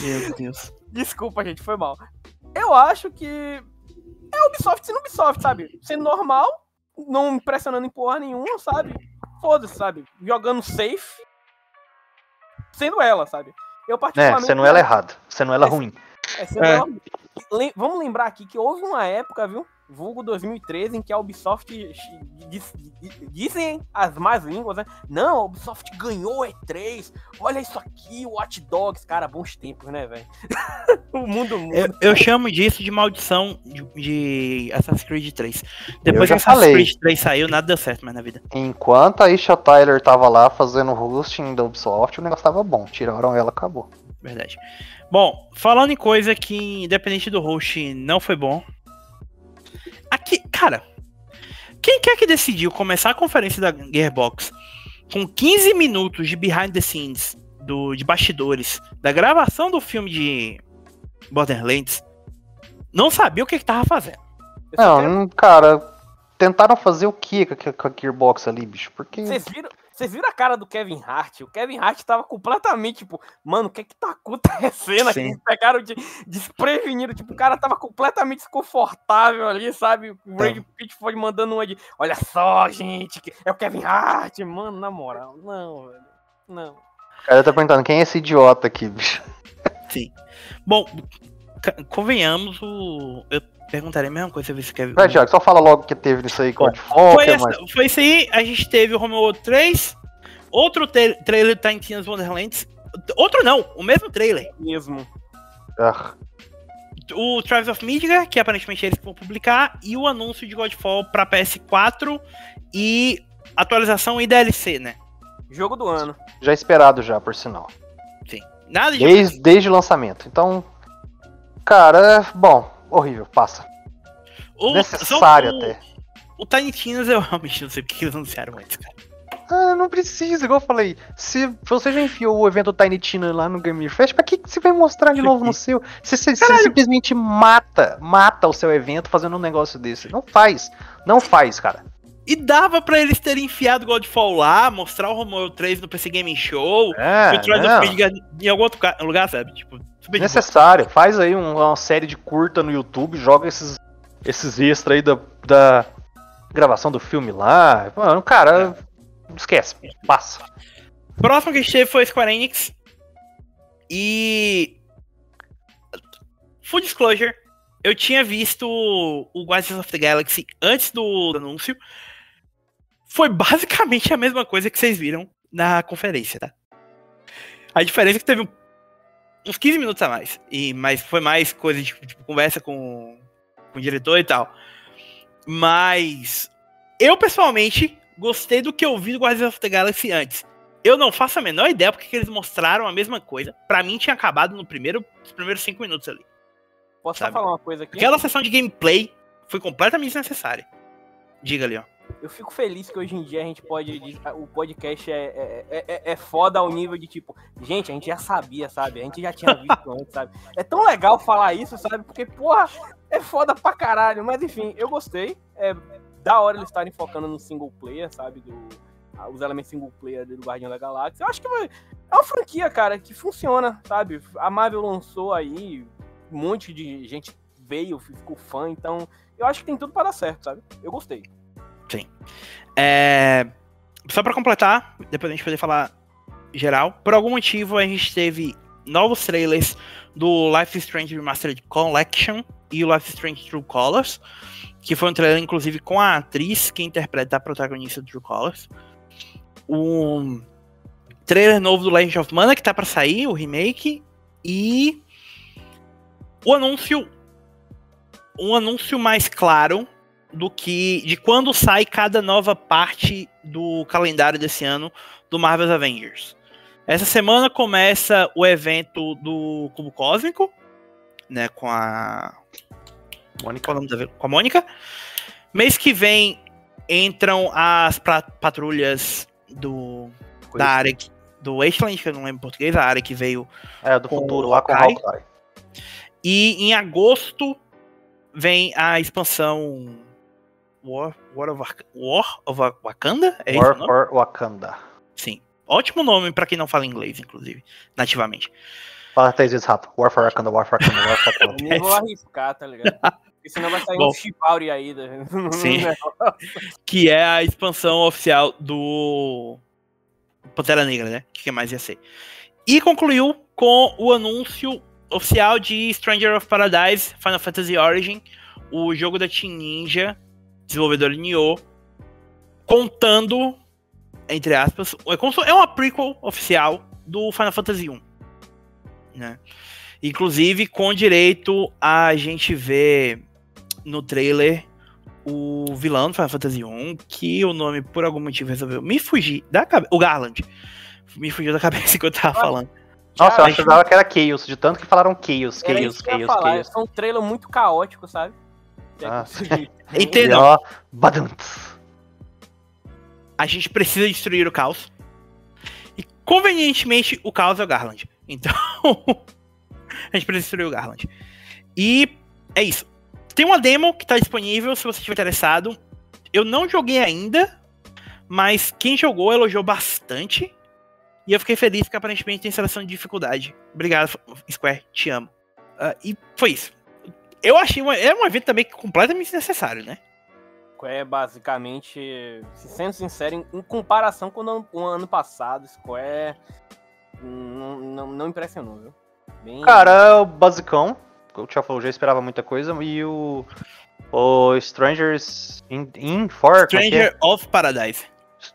Meu Deus. Desculpa, gente, foi mal. Eu acho que é Ubisoft sendo Ubisoft, sabe? Sendo normal, não impressionando em porra nenhuma, sabe? Foda-se, sabe? Jogando safe, sendo ela, sabe? Eu É, particularmente. sendo ela errado. Sendo ela É, ruim. É, sendo É. ela- Lem- Vamos lembrar aqui que houve uma época, viu? Vulgo 2013, em que a Ubisoft diz- dizem as más línguas, né? Não, a Ubisoft ganhou o E3. Olha isso aqui, o Watch Dogs. Cara, bons tempos, né, velho? o mundo muda. Eu, eu chamo disso de maldição de, de Assassin's Creed 3. Depois que Assassin's falei. Creed 3 saiu, nada deu certo mais na vida. Enquanto a Isha Tyler tava lá fazendo hosting da Ubisoft, o negócio tava bom. Tiraram ela, acabou. Verdade. Bom, falando em coisa que, independente do host, não foi bom. Aqui, cara, quem quer que decidiu começar a conferência da Gearbox com 15 minutos de behind the scenes, do, de bastidores, da gravação do filme de Borderlands, não sabia o que, que tava fazendo. Eu Não, quero- cara, tentaram fazer o que com a- com a Gearbox ali, bicho? Porque. Vocês viram, vocês viram a cara do Kevin Hart? O Kevin Hart tava completamente, tipo, mano, o que é que tá acontecendo aqui? Pegaram de desprevenido, tipo, o cara tava completamente desconfortável ali, sabe? O Brad Pitt foi mandando uma de, olha só, gente, é o Kevin Hart, mano, na moral, não, velho, não. O cara tá perguntando quem é esse idiota aqui, bicho. Sim. Bom, convenhamos, o... eu perguntaria a mesma coisa se você quer Vai, Thiago, só fala logo o que teve nisso aí, Bom, Godfall, foi, essa- mais? foi isso aí, a gente teve o Romeo 3, outro tra- trailer do Tiny Tina's Wonderlands, outro não, o mesmo trailer. Mesmo. Ah, O Travis of Midgar, que aparentemente eles vão publicar, e o anúncio de Godfall pra PS4 e atualização e DLC, né? Jogo do ano. já esperado já, por sinal. Sim. Nada de. Desde, desde o lançamento. Então, cara, é bom, horrível, passa. o, Necessário o- até. O Tiny Tina's eu realmente não sei porque eles anunciaram antes, cara. Ah, não precisa, igual eu falei. Se você já enfiou o evento Tiny Tina lá no Game Fest, pra que, que você vai mostrar de novo no seu? Você, você- você simplesmente mata, mata o seu evento fazendo um negócio desse. Não faz, não faz, cara. E dava pra eles terem enfiado Godfall lá, mostrar o Romeo 3 no PC Gaming Show, É, Midgar em algum outro lugar, sabe? Tipo. Necessário. Faz aí um- uma série de curta no YouTube, joga esses, esses extras aí da, da gravação do filme lá. Mano, cara, esquece, passa. Próximo que a gente teve foi Square Enix. E. Full disclosure, eu tinha visto o Guardians of the Galaxy antes do anúncio. Foi basicamente a mesma coisa que vocês viram na conferência, tá? A diferença é que teve um- uns 15 minutos a mais. E, mas foi mais coisa de tipo, conversa com, com o diretor e tal. Mas eu, pessoalmente, gostei do que eu vi do Guardians of the Galaxy antes. Eu não faço a menor ideia porque que eles mostraram a mesma coisa. Pra mim tinha acabado no primeiro, nos primeiros cinco minutos ali. Posso Sabe? só falar uma coisa aqui? Aquela sessão de gameplay foi completamente desnecessária. Diga ali, ó. Eu fico feliz que hoje em dia a gente pode. O podcast é, é, é, é- é foda ao nível de tipo, gente, a gente já sabia, sabe? A gente já tinha visto antes, sabe? É tão legal falar isso, sabe? Porque, porra, é foda pra caralho. Mas enfim, eu gostei. É da hora eles estarem focando no single player, sabe? Do, os elementos single player do Guardião da Galáxia. Eu acho que é uma franquia, cara, que funciona, sabe? A Marvel lançou aí, um monte de gente veio, ficou fã, então eu acho que tem tudo pra dar certo, sabe? Eu gostei. É, Só pra completar, depois a gente poder falar geral. Por algum motivo a gente teve novos trailers do Life is Strange Remastered Collection e o Life is Strange True Colors, que foi um trailer inclusive com a atriz que interpreta a protagonista do True Colors. Um trailer novo do Legend of Mana que tá pra sair, o remake e o anúncio um anúncio mais claro do que de quando sai cada nova parte do calendário desse ano do Marvel's Avengers. Essa semana começa o evento do Cubo Cósmico, né, com a Mônica. é com a Mônica. Mês que vem entram as patrulhas do da área que- do Wasteland, que eu não lembro em português, a área que veio É, do futuro lá com o. Hawkeye. E em agosto vem a expansão War, War, of, War of Wakanda? É War for Wakanda. Sim. Ótimo nome pra quem não fala inglês, inclusive, nativamente. Fala três vezes rápido. War for Wakanda, War for Wakanda, War for Eu Wakanda. nem vou arriscar, tá ligado? Porque senão vai sair Bom. um Chipauri aí. né? no- Sim. Que é a expansão oficial do Pantera Negra, né? O que mais ia ser? E concluiu com o anúncio oficial de Stranger of Paradise Final Fantasy Origin, o jogo da Team Ninja, desenvolvedor Nioh, contando, entre aspas, é é uma prequel oficial do Final Fantasy 1. Né? Inclusive com direito a gente ver no trailer o vilão do Final Fantasy 1, que o nome por algum motivo resolveu me fugir da cabeça. O Garland. Me fugiu da cabeça que eu tava Ah, falando. Nossa, eu Cara, achava que era Chaos, de tanto que falaram Chaos, Chaos, eu Chaos, falar. Chaos. Foi um trailer muito caótico, sabe? Ah. E ó, badantes. A gente precisa destruir o caos. E convenientemente o caos é o Garland. Então a gente precisa destruir o Garland. E é isso. Tem uma demo que tá disponível se você estiver interessado. Eu não joguei ainda, mas quem jogou elogiou bastante. E eu fiquei feliz que aparentemente tem seleção de dificuldade. Obrigado, Square, te amo. Ah, e foi isso. Eu achei uma, é um evento também completamente desnecessário, né? É basicamente, se sendo sincero, em, em comparação com o ano, o ano passado, Square não, não, não impressionou, viu? Bem- Cara, o basicão, o Tchau falou, já esperava muita coisa, e o, o Strangers in, in For, como é é? Stranger of Paradise.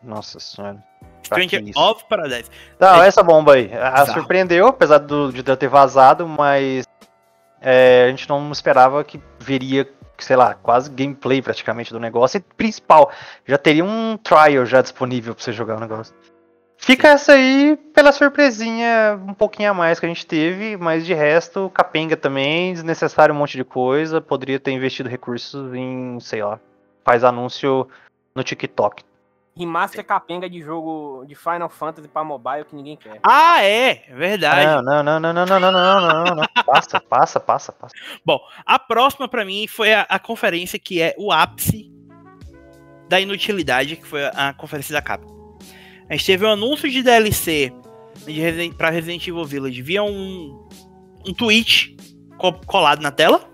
Nossa senhora. Stranger of Paradise. Não, É- essa bomba aí, a, a Bizarro. surpreendeu, apesar do, de eu ter vazado, mas é, a gente não esperava que veria, sei lá, quase gameplay praticamente do negócio, e principal, já teria um trial já disponível pra você jogar o negócio. Fica essa aí pela surpresinha um pouquinho a mais que a gente teve, mas de resto, capenga também, desnecessário um monte de coisa, poderia ter investido recursos em, sei lá, faz anúncio no TikTok. Remaster capenga de jogo de Final Fantasy pra mobile que ninguém quer. Ah, é, é verdade. Não, não, não, não, não, não, não, não, não, não. Passa, passa, passa, passa. Bom, a próxima pra mim foi a, a conferência que é o ápice da inutilidade, que foi a, a conferência da Capcom. A gente teve um anúncio de DLC de Resident, pra Resident Evil Village via um, um tweet co- colado na tela.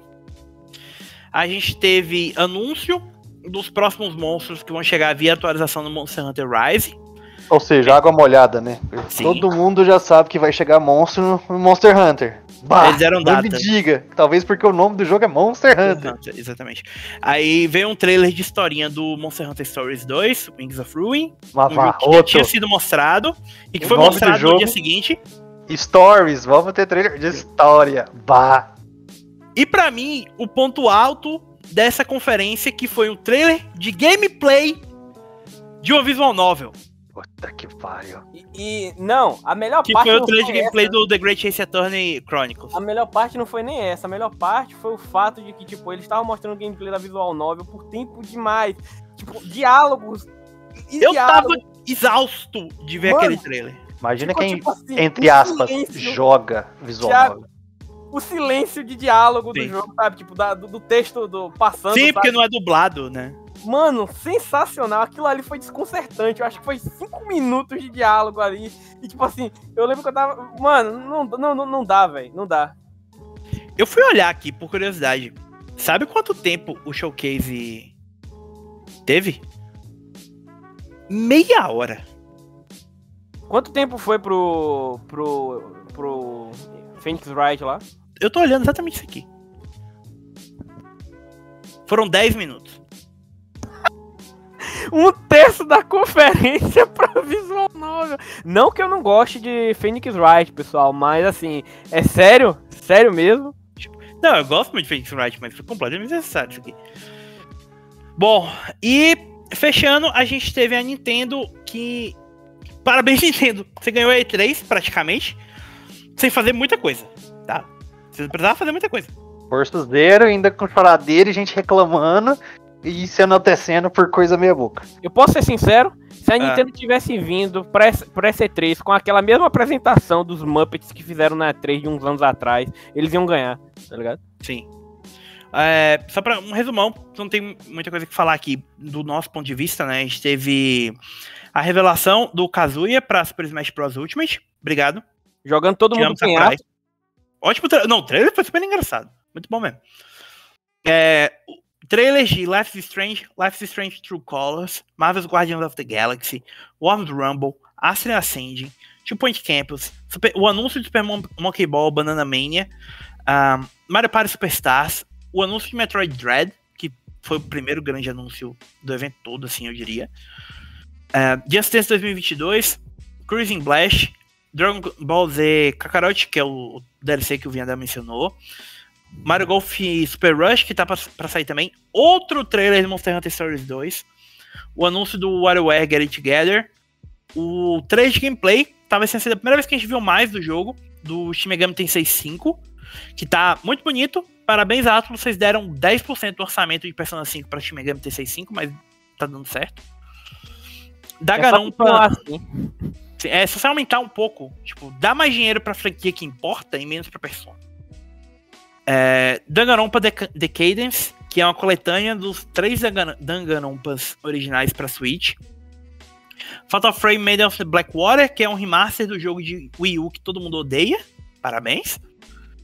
A gente teve anúncio dos próximos monstros que vão chegar via atualização do Monster Hunter Rise. Ou seja, água molhada, né? Sim. Todo mundo já sabe que vai chegar monstro no Monster Hunter. Bah, Eles deram não me data. diga. Talvez porque o nome do jogo é Monster Hunter. Hunter, exatamente. Aí veio um trailer de historinha do Monster Hunter Stories 2, Wings of Ruin. Uma um que já tinha sido mostrado e que O foi mostrado no jogo- dia seguinte. Stories, vamos ter trailer de história. Bah. E pra mim, o ponto alto dessa conferência que foi um trailer de gameplay de uma visual novel. Puta que pariu. E, e- não, a melhor Que parte foi o trailer de gameplay essa. do The Great Ace Attorney Chronicles. A melhor parte não foi nem essa. A melhor parte foi o fato de que, tipo, eles estavam mostrando o gameplay da Visual Novel por tempo demais. Tipo, diálogos. e Eu tava diálogos, exausto de ver Mano, aquele trailer. Imagina quem, tipo assim, entre aspas, silêncio- joga visual Thiago, novel. O silêncio de diálogo Sim. do jogo, sabe? Tipo, da- do, do texto do passando. Sim, sabe? porque não é dublado, né? Mano, sensacional. Aquilo ali foi desconcertante. Eu acho que foi cinco minutos de diálogo ali. E tipo assim, eu lembro que eu tava. Mano, não, não, não, não dá, velho. Não dá. Eu fui olhar aqui por curiosidade. Sabe quanto tempo o showcase teve? Meia hora. Quanto tempo foi pro. pro. pro. Phoenix Wright lá? Eu tô olhando exatamente isso aqui. Foram 10 minutos. Um terço da conferência pra Visual Novel. Não que eu não goste de Phoenix Wright, pessoal, mas assim, é sério? Sério mesmo? Não, eu gosto muito de Phoenix Wright, mas foi completamente desnecessário isso aqui. Bom, e fechando, a gente teve a Nintendo que. Parabéns, Nintendo! Você ganhou a E3 praticamente, sem fazer muita coisa? Você precisava fazer muita coisa. Força zero, ainda com choradeira e gente reclamando e se enaltecendo por coisa meia boca. Eu posso ser sincero? Se a Ah. Nintendo tivesse vindo pra essa, pra essa E3 com aquela mesma apresentação dos Muppets que fizeram na E3 de uns anos atrás, eles iam ganhar, tá ligado? Sim. É, só para um resumão, não tem muita coisa que falar aqui do nosso ponto de vista, né? A gente teve a revelação do Kazuya para Super Smash Bros Ultimate. Obrigado. Jogando todo Te mundo aço. Ótimo trailer. Não, o trailer foi super engraçado. Muito bom mesmo. É, trailers de Life is Strange, Life is Strange True Colors, Marvel's Guardians of the Galaxy, Worms Rumble, Astro Ascending, Two Point Campus, Super, o anúncio de Super Mon Monkey Ball Banana Mania, um, Mario Party Superstars, o anúncio de Metroid Dread, que foi o primeiro grande anúncio do evento todo, assim, eu diria. Uh, Just Dance 2022, Cruising Blast, Dragon Ball Z Kakarot, que é o DLC que o Viandel mencionou. Mario Golf Super Rush, que tá pra, pra, sair também. Outro trailer de Monster Hunter Stories 2. O anúncio do WarioWare Get It Together. O trailer de gameplay. Talvez tenha sido a primeira vez que a gente viu mais do jogo. Do Shin Megami Tensei 5. Que tá muito bonito. Parabéns, Atlas. Vocês deram 10% do orçamento de Persona 5 pra Shin Megami Tensei 5, mas tá dando certo. Danganronpa. Assim. É, se você aumentar um pouco, tipo, dá mais dinheiro pra franquia que importa e menos pra Persona. É, Danganronpa Decadence, que é uma coletânea dos três Danganronpas originais para Switch. Fatal Frame Made of the Blackwater, que é um remaster do jogo de Wii U que todo mundo odeia. Parabéns.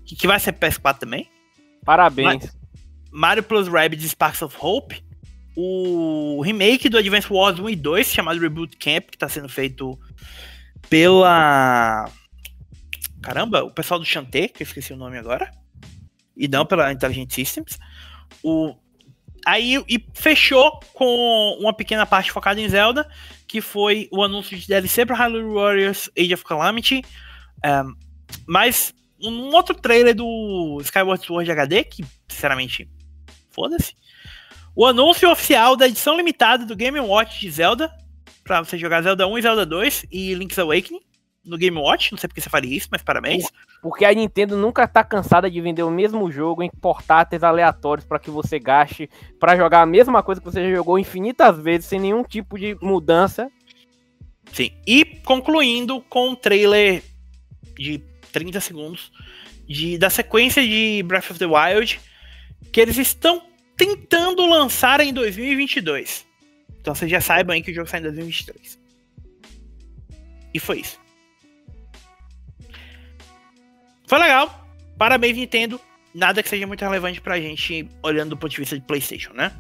Que, que vai ser PS4 também. Parabéns. Mario Plus Rabbids Sparks of Hope. O remake do Advance Wars 1 e 2, chamado Reboot Camp, que está sendo feito pela. Caramba, o pessoal do Chanté, que eu esqueci o nome agora e não pela Intelligent Systems. O, aí e fechou com uma pequena parte focada em Zelda, que foi o anúncio de DLC para Hyrule Warriors Age of Calamity. Um, mas um outro trailer do Skyward Sword HD, que sinceramente, foda-se. O anúncio oficial da edição limitada do Game Watch de Zelda, para você jogar Zelda 1 e Zelda 2 e Link's Awakening no Game Watch. Não sei porque você faria isso, mas parabéns. Porque a Nintendo nunca tá cansada de vender o mesmo jogo em portáteis aleatórios para que você gaste para jogar a mesma coisa que você já jogou infinitas vezes sem nenhum tipo de mudança. Sim. E concluindo com um trailer de 30 segundos de, da sequência de Breath of the Wild que eles estão tentando lançar em 2022. Então vocês já saibam aí que o jogo sai em 2023. E foi isso. Foi legal. Parabéns, Nintendo. Nada que seja muito relevante pra gente olhando do ponto de vista de PlayStation, né?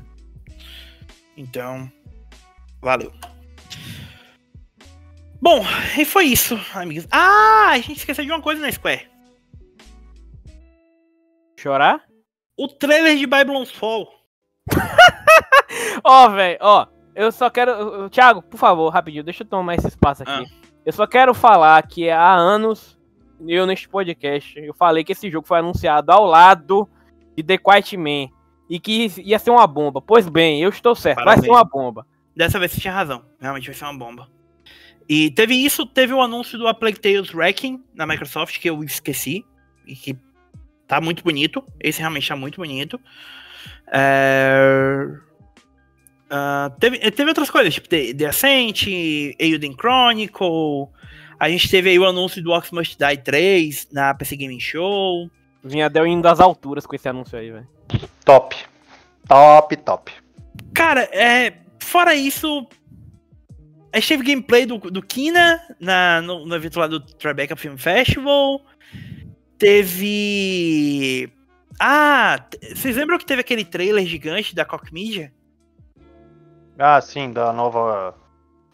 Então, valeu. Bom, e foi isso, amigos. Ah, a gente esqueceu de uma coisa na Square. Chorar? O trailer de Babylon's Fall. Ó, oh, velho, ó. Eu só quero. Thiago, por favor, rapidinho, deixa eu tomar esse espaço aqui. Ah. Eu só quero falar que há anos eu neste podcast, eu falei que esse jogo foi anunciado ao lado de The Quiet Man e que ia ser uma bomba. Pois bem, eu estou certo, Parabéns. vai ser uma bomba. Dessa vez você tinha razão, realmente vai ser uma bomba. E teve isso, teve o anúncio do A Plague Tales Wrecking na Microsoft, que eu esqueci, e que tá muito bonito. Esse realmente tá muito bonito. É... Uh, teve, teve outras coisas, tipo The, The Ascent, Euden Chronicle, a gente teve aí o anúncio do Ox Must Die 3 na PC Gaming Show. Vinha Del indo das alturas com esse anúncio aí, velho. Top. Top, top. Cara, é, fora isso, a gente teve gameplay do, do Kina na, no, no evento lá do Tribeca Film Festival. Teve. Ah, vocês lembram que teve aquele trailer gigante da Cock Media? Ah, sim, da nova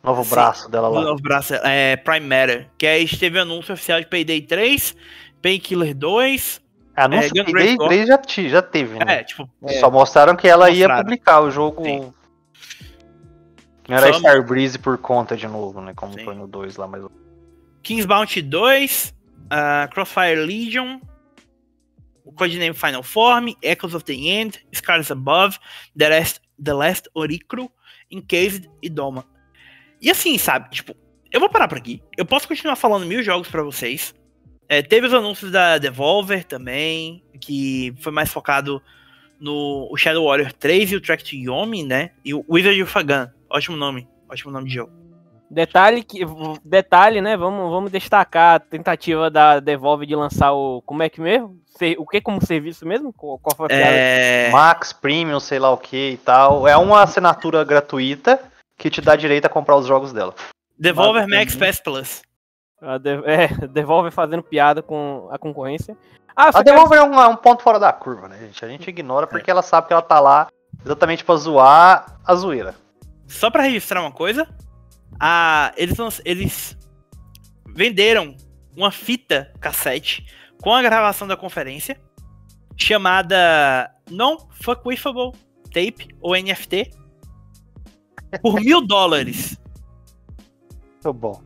Novo Sim, braço dela lá. Novo braço, é Prime Matter. Que aí teve anúncio oficial de Payday 3, Painkiller 2. É, anúncio é, Payday 3 já, já teve, né? É, tipo. Só mostraram que ela mostraram. ia publicar o jogo. Sim. Não era Só... Starbreeze por conta de novo, né? Como Sim. foi no 2 lá, mas. King's Bounty 2, uh, Crossfire Legion, o codename Final Form, Echoes of the End, Scars Above, The Last, the Last Oricro, Encased e Doma. E assim, sabe, tipo, eu vou parar por aqui. Eu posso continuar falando mil jogos para vocês. É, teve os anúncios da Devolver também, que foi mais focado no Shadow Warrior 3 e o Track to Yomi, né? E o Wizard of Agan. Ótimo nome. Ótimo nome de jogo. Detalhe que detalhe, né? Vamos, vamos destacar a tentativa da Devolver de lançar o como é que mesmo? O que como serviço mesmo? Qual foi a é... Max Premium, sei lá o que e tal. É uma assinatura gratuita que te dá direito a comprar os jogos dela. Devolver Max Pass Plus. A de- É, Devolver fazendo piada com a concorrência. Ah, A quero- Devolver é um, é um ponto fora da curva, né, gente? A gente ignora porque ela sabe que ela tá lá exatamente pra zoar a zoeira. Só pra registrar uma coisa, a, eles, eles venderam uma fita cassete com a gravação da conferência chamada Non-Fuckwiffable Tape, ou NFT, por mil dólares. Muito bom.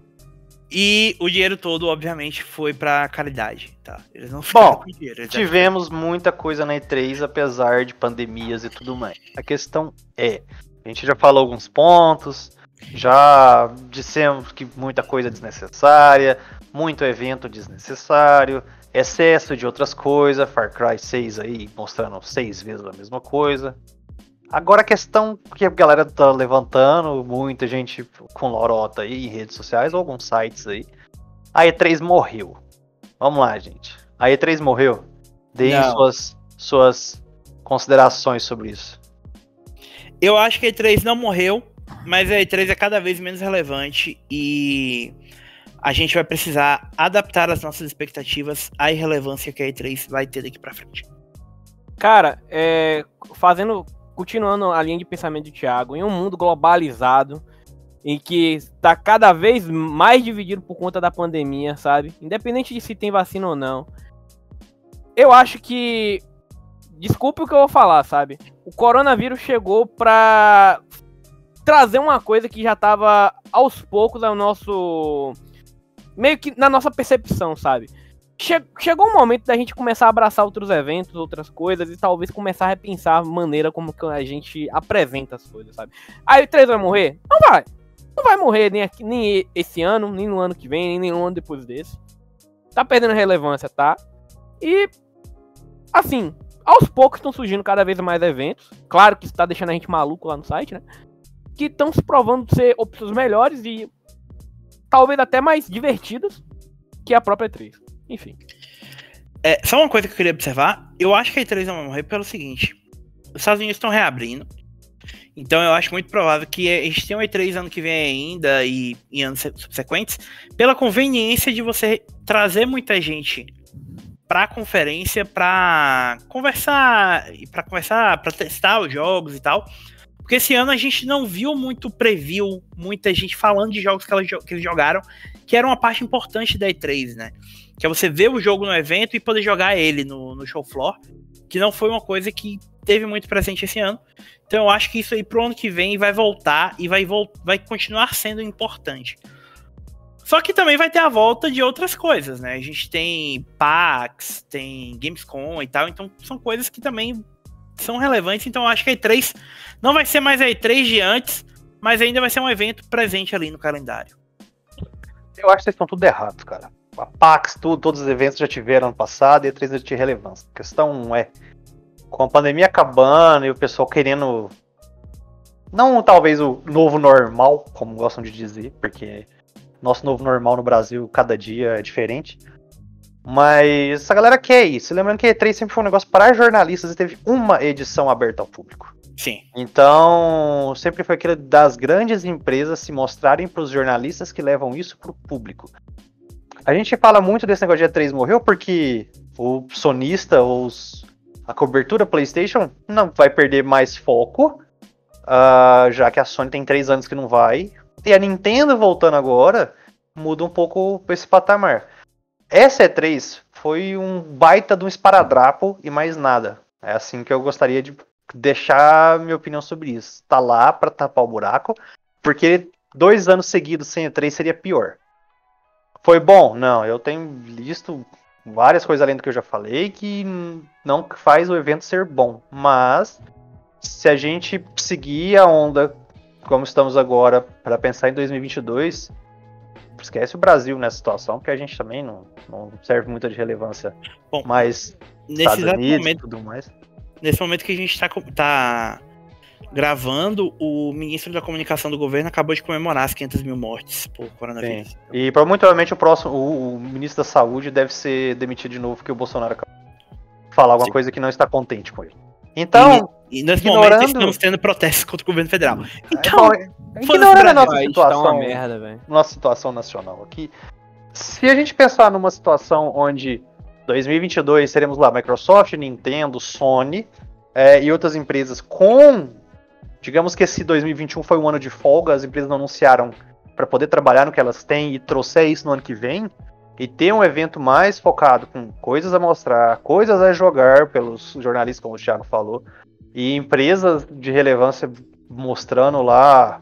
E o dinheiro todo, obviamente, foi pra caridade, tá? Eles não ficaram Bom, com dinheiro. eles Tivemos muita coisa na E3, apesar de pandemias e tudo mais. A questão é, a gente já falou alguns pontos, já dissemos que muita coisa é desnecessária, muito evento desnecessário, excesso de outras coisas, Far Cry 6 aí mostrando seis vezes a mesma coisa. Agora a questão que a galera tá levantando, muita gente com lorota aí em redes sociais ou alguns sites aí. A E3 morreu. Vamos lá, gente. A E3 morreu? Deem suas, suas considerações sobre isso. Eu acho que a E3 não morreu, mas a E3 é cada vez menos relevante e a gente vai precisar adaptar as nossas expectativas à irrelevância que a E3 vai ter daqui pra frente. Cara, é, fazendo, continuando a linha de pensamento do Thiago, em um mundo globalizado, em que está cada vez mais dividido por conta da pandemia, sabe? Independente de se tem vacina ou não. Eu acho que. Desculpe o que eu vou falar, sabe? O coronavírus chegou pra trazer uma coisa que já tava aos poucos ao nosso. meio que na nossa percepção, sabe? Che- chegou um momento da gente começar a abraçar outros eventos, outras coisas, e talvez começar a repensar a maneira como a gente apresenta as coisas, sabe? Aí o 3 vai morrer? Não vai. Não vai morrer nem, aqui, nem esse ano, nem no ano que vem, nem nenhum ano depois desse. Tá perdendo relevância, tá? E, assim, aos poucos estão surgindo cada vez mais eventos. Claro que isso tá deixando a gente maluco lá no site, né? Que estão se provando ser opções melhores e talvez até mais divertidas que a própria 3. Enfim. É, só uma coisa que eu queria observar, eu acho que a E3 não vai morrer pelo seguinte: os Estados Unidos estão reabrindo, então eu acho muito provável que a gente tenha um E3 ano que vem ainda e em anos se- subsequentes, pela conveniência de você trazer muita gente pra conferência pra conversar, para conversar, para testar os jogos e tal. Porque esse ano a gente não viu muito preview, muita gente falando de jogos que, que eles jogaram, que era uma parte importante da E3, né? Que é você ver o jogo no evento e poder jogar ele no, no show floor, que não foi uma coisa que teve muito presente esse ano. Então eu acho que isso aí pro ano que vem vai voltar e vai, vol vai continuar sendo importante. Só que também vai ter a volta de outras coisas, né? A gente tem PAX, tem Gamescom e tal, então são coisas que também são relevantes. Então acho que a E3 não vai ser mais a E3 de antes, mas ainda vai ser um evento presente ali no calendário. Eu acho que vocês estão tudo errados, cara. A PAX, tudo, todos os eventos já tiveram ano passado e a 3 não tinha relevância. A questão é, com a pandemia acabando e o pessoal querendo. Não talvez o novo normal, como gostam de dizer, porque nosso novo normal no Brasil cada dia é diferente. Mas essa galera quer isso. Lembrando que a E3 sempre foi um negócio para jornalistas e teve uma edição aberta ao público. Sim. Então, sempre foi aquilo das grandes empresas se mostrarem para os jornalistas que levam isso para o público. A gente fala muito desse negócio de E3 morreu porque o sonista ou os- a cobertura PlayStation não vai perder mais foco, ah, já que a Sony tem três anos que não vai. E a Nintendo voltando agora muda um pouco esse patamar. Essa E3 foi um baita de um esparadrapo e mais nada. É assim que eu gostaria de deixar minha opinião sobre isso. Tá lá pra tapar o buraco, porque dois anos seguidos sem E3 seria pior. Foi bom? Não, eu tenho visto várias coisas além do que eu já falei que não faz o evento ser bom. Mas se a gente seguir a onda como estamos agora para pensar em 2022, esquece o Brasil nessa situação, porque a gente também não, não serve muito de relevância. Bom, Mas Nesse Unidos e momento, tudo mais. nesse momento que a gente tá, co- tá gravando, o ministro da comunicação do governo acabou de comemorar as 500 mil mortes por coronavírus. E pro- muito provavelmente o próximo, o, o ministro da saúde deve ser demitido de novo porque o Bolsonaro acabou de falar alguma Sim. coisa que não está contente com ele. Então, E nesse Ignorando- momento estamos tendo protestos contra o governo federal. Então, bom, ignorando a nossa tá situação, merda, velho. nossa situação nacional aqui, se a gente pensar numa situação onde 2022 seremos lá Microsoft, Nintendo, Sony é, e outras empresas com, digamos que esse 2021 foi um ano de folga, as empresas não anunciaram para poder trabalhar no que elas têm e trouxer isso no ano que vem e ter um evento mais focado com coisas a mostrar, coisas a jogar pelos jornalistas, como o Thiago falou, e empresas de relevância mostrando lá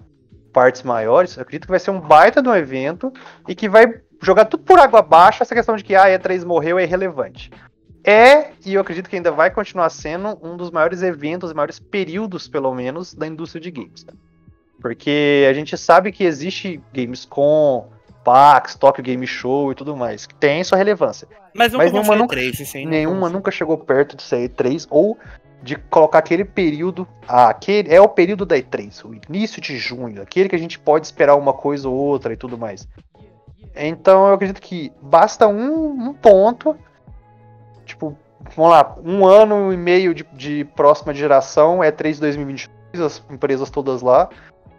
partes maiores, eu acredito que vai ser um baita de um evento e que vai jogar tudo por água abaixo essa questão de que ah, E3 morreu é irrelevante. É, e eu acredito que ainda vai continuar sendo um dos maiores eventos, maiores períodos, pelo menos, da indústria de games. Porque a gente sabe que existe Gamescom, PAX, Tokyo Game Show e tudo mais, que tem sua relevância. Mas, Mas nenhuma, nunca, nenhuma nunca chegou perto de ser E3, ou de colocar aquele período, ah, aquele é o período da E3, o início de junho, aquele que a gente pode esperar uma coisa ou outra e tudo mais. Então eu acredito que basta um, um ponto, tipo, vamos lá, um ano e meio de, de próxima geração, E3 2022, as empresas todas lá,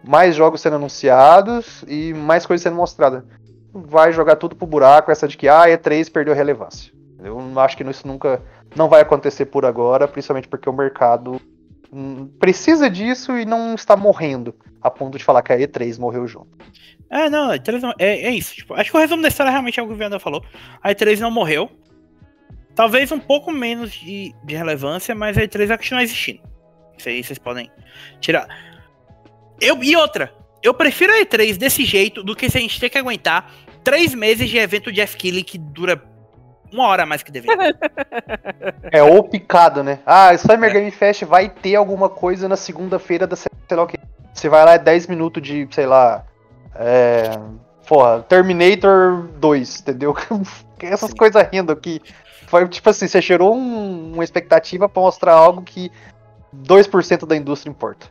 mais jogos sendo anunciados e mais coisas sendo mostradas. Vai jogar tudo pro buraco, essa de que ah, E3 perdeu relevância. Eu acho que isso nunca não vai acontecer por agora, principalmente porque o mercado hum, precisa disso e não está morrendo a ponto de falar que a E3 morreu junto. É, não, a E3 não, é, é isso. Tipo, acho que o resumo da história realmente é o que o Viana falou. A E3 não morreu. Talvez um pouco menos de, de relevância, mas a E3 vai continuar existindo. Isso aí vocês podem tirar. Eu, e outra, eu prefiro a E3 desse jeito do que se a gente ter que aguentar três meses de evento de Keighley que dura uma hora a mais que deveria. É, ou picado, né? Ah, Summer é. Game Fest vai ter alguma coisa na segunda-feira da sei lá o que. Você vai lá, é 10 minutos de, sei lá. É. Porra, Terminator 2, entendeu? Essas Sim. coisas rindo aqui. Foi tipo assim, você gerou um, uma expectativa pra mostrar algo que 2% da indústria importa.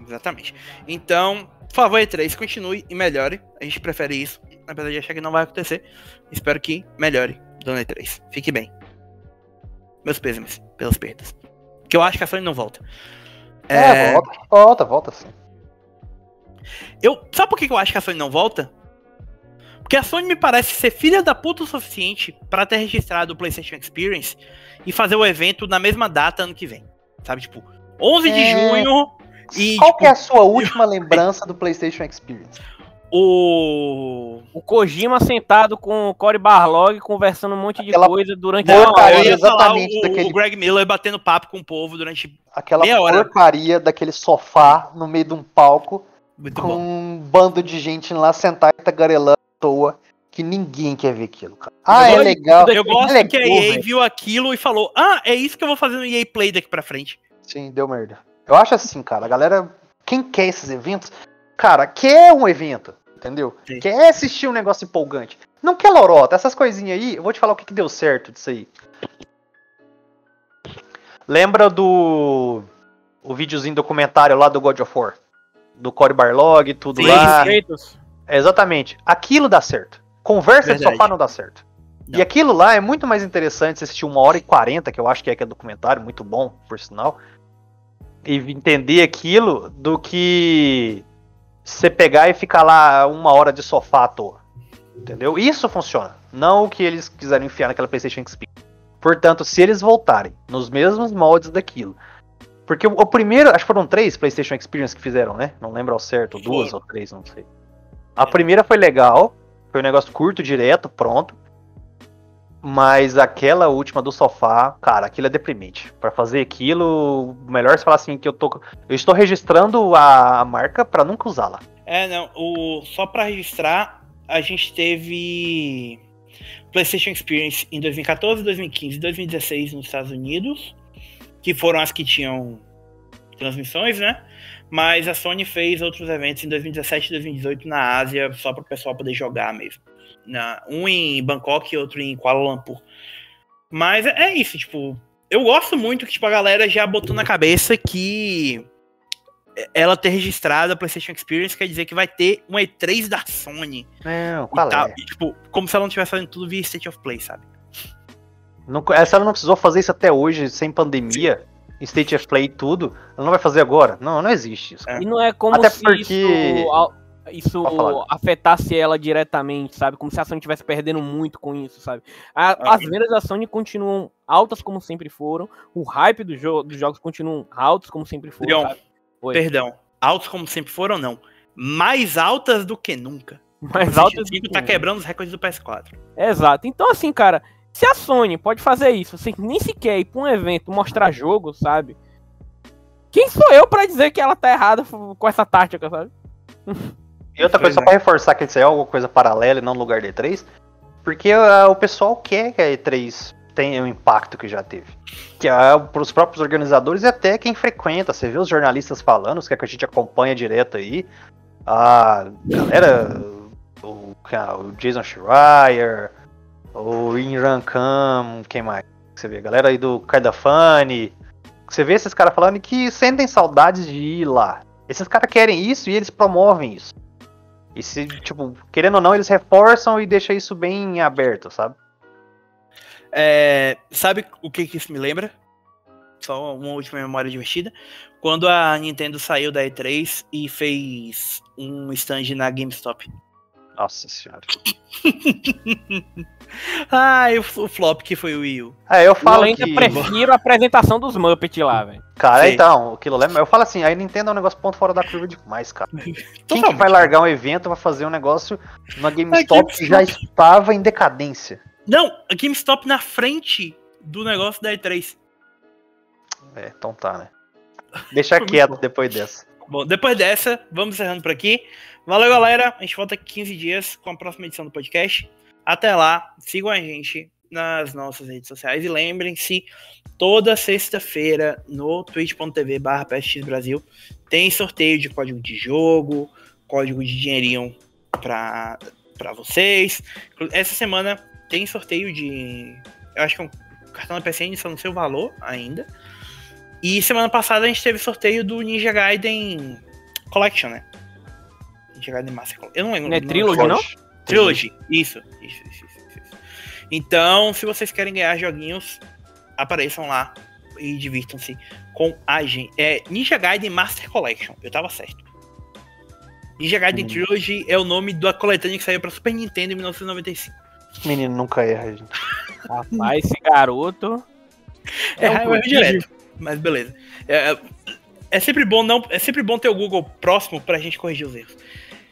Exatamente. Então, por favor, E3, continue e melhore. A gente prefere isso. Apesar de achar que não vai acontecer. Espero que melhore Dona E3. Fique bem. Meus pêsames pelas perdas. Que eu acho que a Sony não volta. É, é... volta, volta, volta sim. Eu, sabe por que eu acho que a Sony não volta? Porque a Sony me parece ser filha da puta o suficiente para ter registrado o PlayStation Experience e fazer o evento na mesma data ano que vem. Sabe, tipo, 11 é... de junho. E, Qual tipo, que é a sua última lembrança do PlayStation Experience? O. O Kojima sentado com o Cory Barlog conversando um monte de Aquela coisa durante a hora. Eu ia o, daquele... o Greg Miller batendo papo com o povo durante Aquela meia hora. porcaria daquele sofá no meio de um palco Muito com bom. um bando de gente lá sentada e tagarelando à toa. Que ninguém quer ver aquilo, cara. Ah, eu é legal. Eu gosto é que a EA viu aquilo e falou: Ah, é isso que eu vou fazer no EA Play daqui pra frente. Sim, deu merda. Eu acho assim, cara, a galera. Quem quer esses eventos, cara, quer um evento, entendeu? Sim. Quer assistir um negócio empolgante. Não quer lorota, essas coisinhas aí, eu vou te falar o que, que deu certo disso aí. Lembra do o videozinho documentário lá do God of War? Do Cory Barlog, tudo Sim, lá. É, exatamente. Aquilo dá certo. Conversa Verdade. de sofá não dá certo. Não. E aquilo lá é muito mais interessante você assistir uma hora e quarenta, que eu acho que é que é documentário, muito bom, por sinal. E entender aquilo do que você pegar e ficar lá uma hora de sofá à toa. Entendeu? Isso funciona. Não o que eles quiseram enfiar naquela PlayStation XP. Portanto, se eles voltarem nos mesmos moldes daquilo. Porque o, o primeiro, acho que foram três PlayStation Experience que fizeram, né? Não lembro ao certo, duas ou três, não sei. A primeira foi legal, foi um negócio curto, direto, pronto. Mas aquela última do sofá, cara, aquilo é deprimente. Para fazer aquilo, melhor você falar assim que eu tô, eu estou registrando a marca para nunca usá-la. É, não, o só para registrar, a gente teve PlayStation Experience em 2014, 2015 e 2016 nos Estados Unidos, que foram as que tinham transmissões, né? Mas a Sony fez outros eventos em 2017 e 2018 na Ásia, só para o pessoal poder jogar mesmo na, um em Bangkok e outro em Kuala Lumpur. Mas é, é isso, tipo, eu gosto muito que tipo, a galera já botou na cabeça que ela ter registrado a PlayStation Experience quer dizer que vai ter um E3 da Sony. Não, qual é? E, tipo, como se ela não estivesse fazendo tudo via State of Play, sabe? Não, essa ela não precisou fazer isso até hoje, sem pandemia. Sim. State of Play e tudo, ela não vai fazer agora. Não, não existe isso. E não é como Até se porque... isso isso afetasse ela diretamente, sabe? Como se a Sony estivesse perdendo muito com isso, sabe? A, as vendas da Sony continuam altas como sempre foram, o hype do jo dos jogos continuam altos como sempre foram. Leon, perdão, altos como sempre foram não, mais altas do que nunca. Mais altas. O 5 tá quebrando os recordes do PS4. Exato. Então assim, cara, se a Sony pode fazer isso, sem nem sequer ir pra um evento mostrar jogo, sabe? Quem sou eu para dizer que ela tá errada com essa tática, sabe? E outra coisa, só pra reforçar que isso é alguma coisa paralela e não lugar da E3, porque uh, o pessoal quer que a E3 tenha o impacto que já teve. Que uh, pros próprios organizadores e até quem frequenta, você vê os jornalistas falando, os que a gente acompanha direto aí, a galera, o, o Jason Schreier, o Inran Khan, quem mais? Você vê, a galera aí do Kaidafani, você vê esses caras falando que sentem saudades de ir lá. Esses caras querem isso e eles promovem isso. E se, tipo, querendo ou não, eles reforçam e deixam isso bem aberto, sabe? É, sabe o que, que isso me lembra? Só uma última memória divertida. Quando a Nintendo saiu da E3 e fez um stand na GameStop. Nossa senhora. ah, o, o flop que foi o Wii U. É, eu falo eu ainda que... prefiro a apresentação dos Muppets lá, velho. Cara, Sim. então, aquilo lá, eu falo assim, a Nintendo é um negócio ponto fora da curva demais, cara. Quem que vai largar um evento, vai fazer um negócio na GameStop que já estava em decadência? Não, a GameStop na frente do negócio da E3. É, então tá, né? Deixa quieto depois dessa. Bom, depois dessa, vamos encerrando por aqui. Valeu, galera. A gente volta aqui 15 dias com a próxima edição do podcast. Até lá, sigam a gente nas nossas redes sociais e lembrem-se, toda sexta-feira no twitch.tv barra tem sorteio de código de jogo, código de dinheirinho para vocês. Essa semana tem sorteio de. Eu acho que é um cartão da PSN, só não sei o valor ainda. E semana passada a gente teve sorteio do Ninja Gaiden Collection, né? Ninja Gaiden Master Collection. Eu não lembro. Não é Trilogy, não? Trilogy, isso, isso, isso, isso, isso. Então, se vocês querem ganhar joguinhos, apareçam lá e divirtam-se com a gente. É Ninja Gaiden Master Collection, eu tava certo. Ninja Gaiden hum. Trilogy é o nome da coletânea que saiu pra Super Nintendo em 1995. Menino nunca erra, gente. Rapaz, esse garoto. É, é um direto. Mas beleza. É, é, é, sempre bom não, é sempre bom ter o Google próximo pra gente corrigir os erros.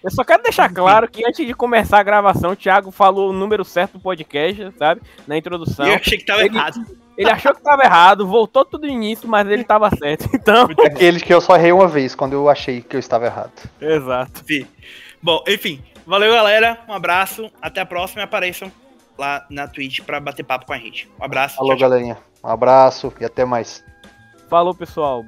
Eu só quero deixar claro que antes de começar a gravação, o Thiago falou o número certo do podcast, sabe? Na introdução. Eu achei que tava ele, errado. Ele achou que tava errado, voltou tudo no início, mas ele tava certo. Então. Aquele que eu só errei uma vez, quando eu achei que eu estava errado. Exato. Sim. Bom, enfim. Valeu, galera. Um abraço. Até a próxima e apareçam lá na Twitch pra bater papo com a gente. Um abraço. Falou, tchau, galerinha. Um abraço e até mais. Falou, pessoal.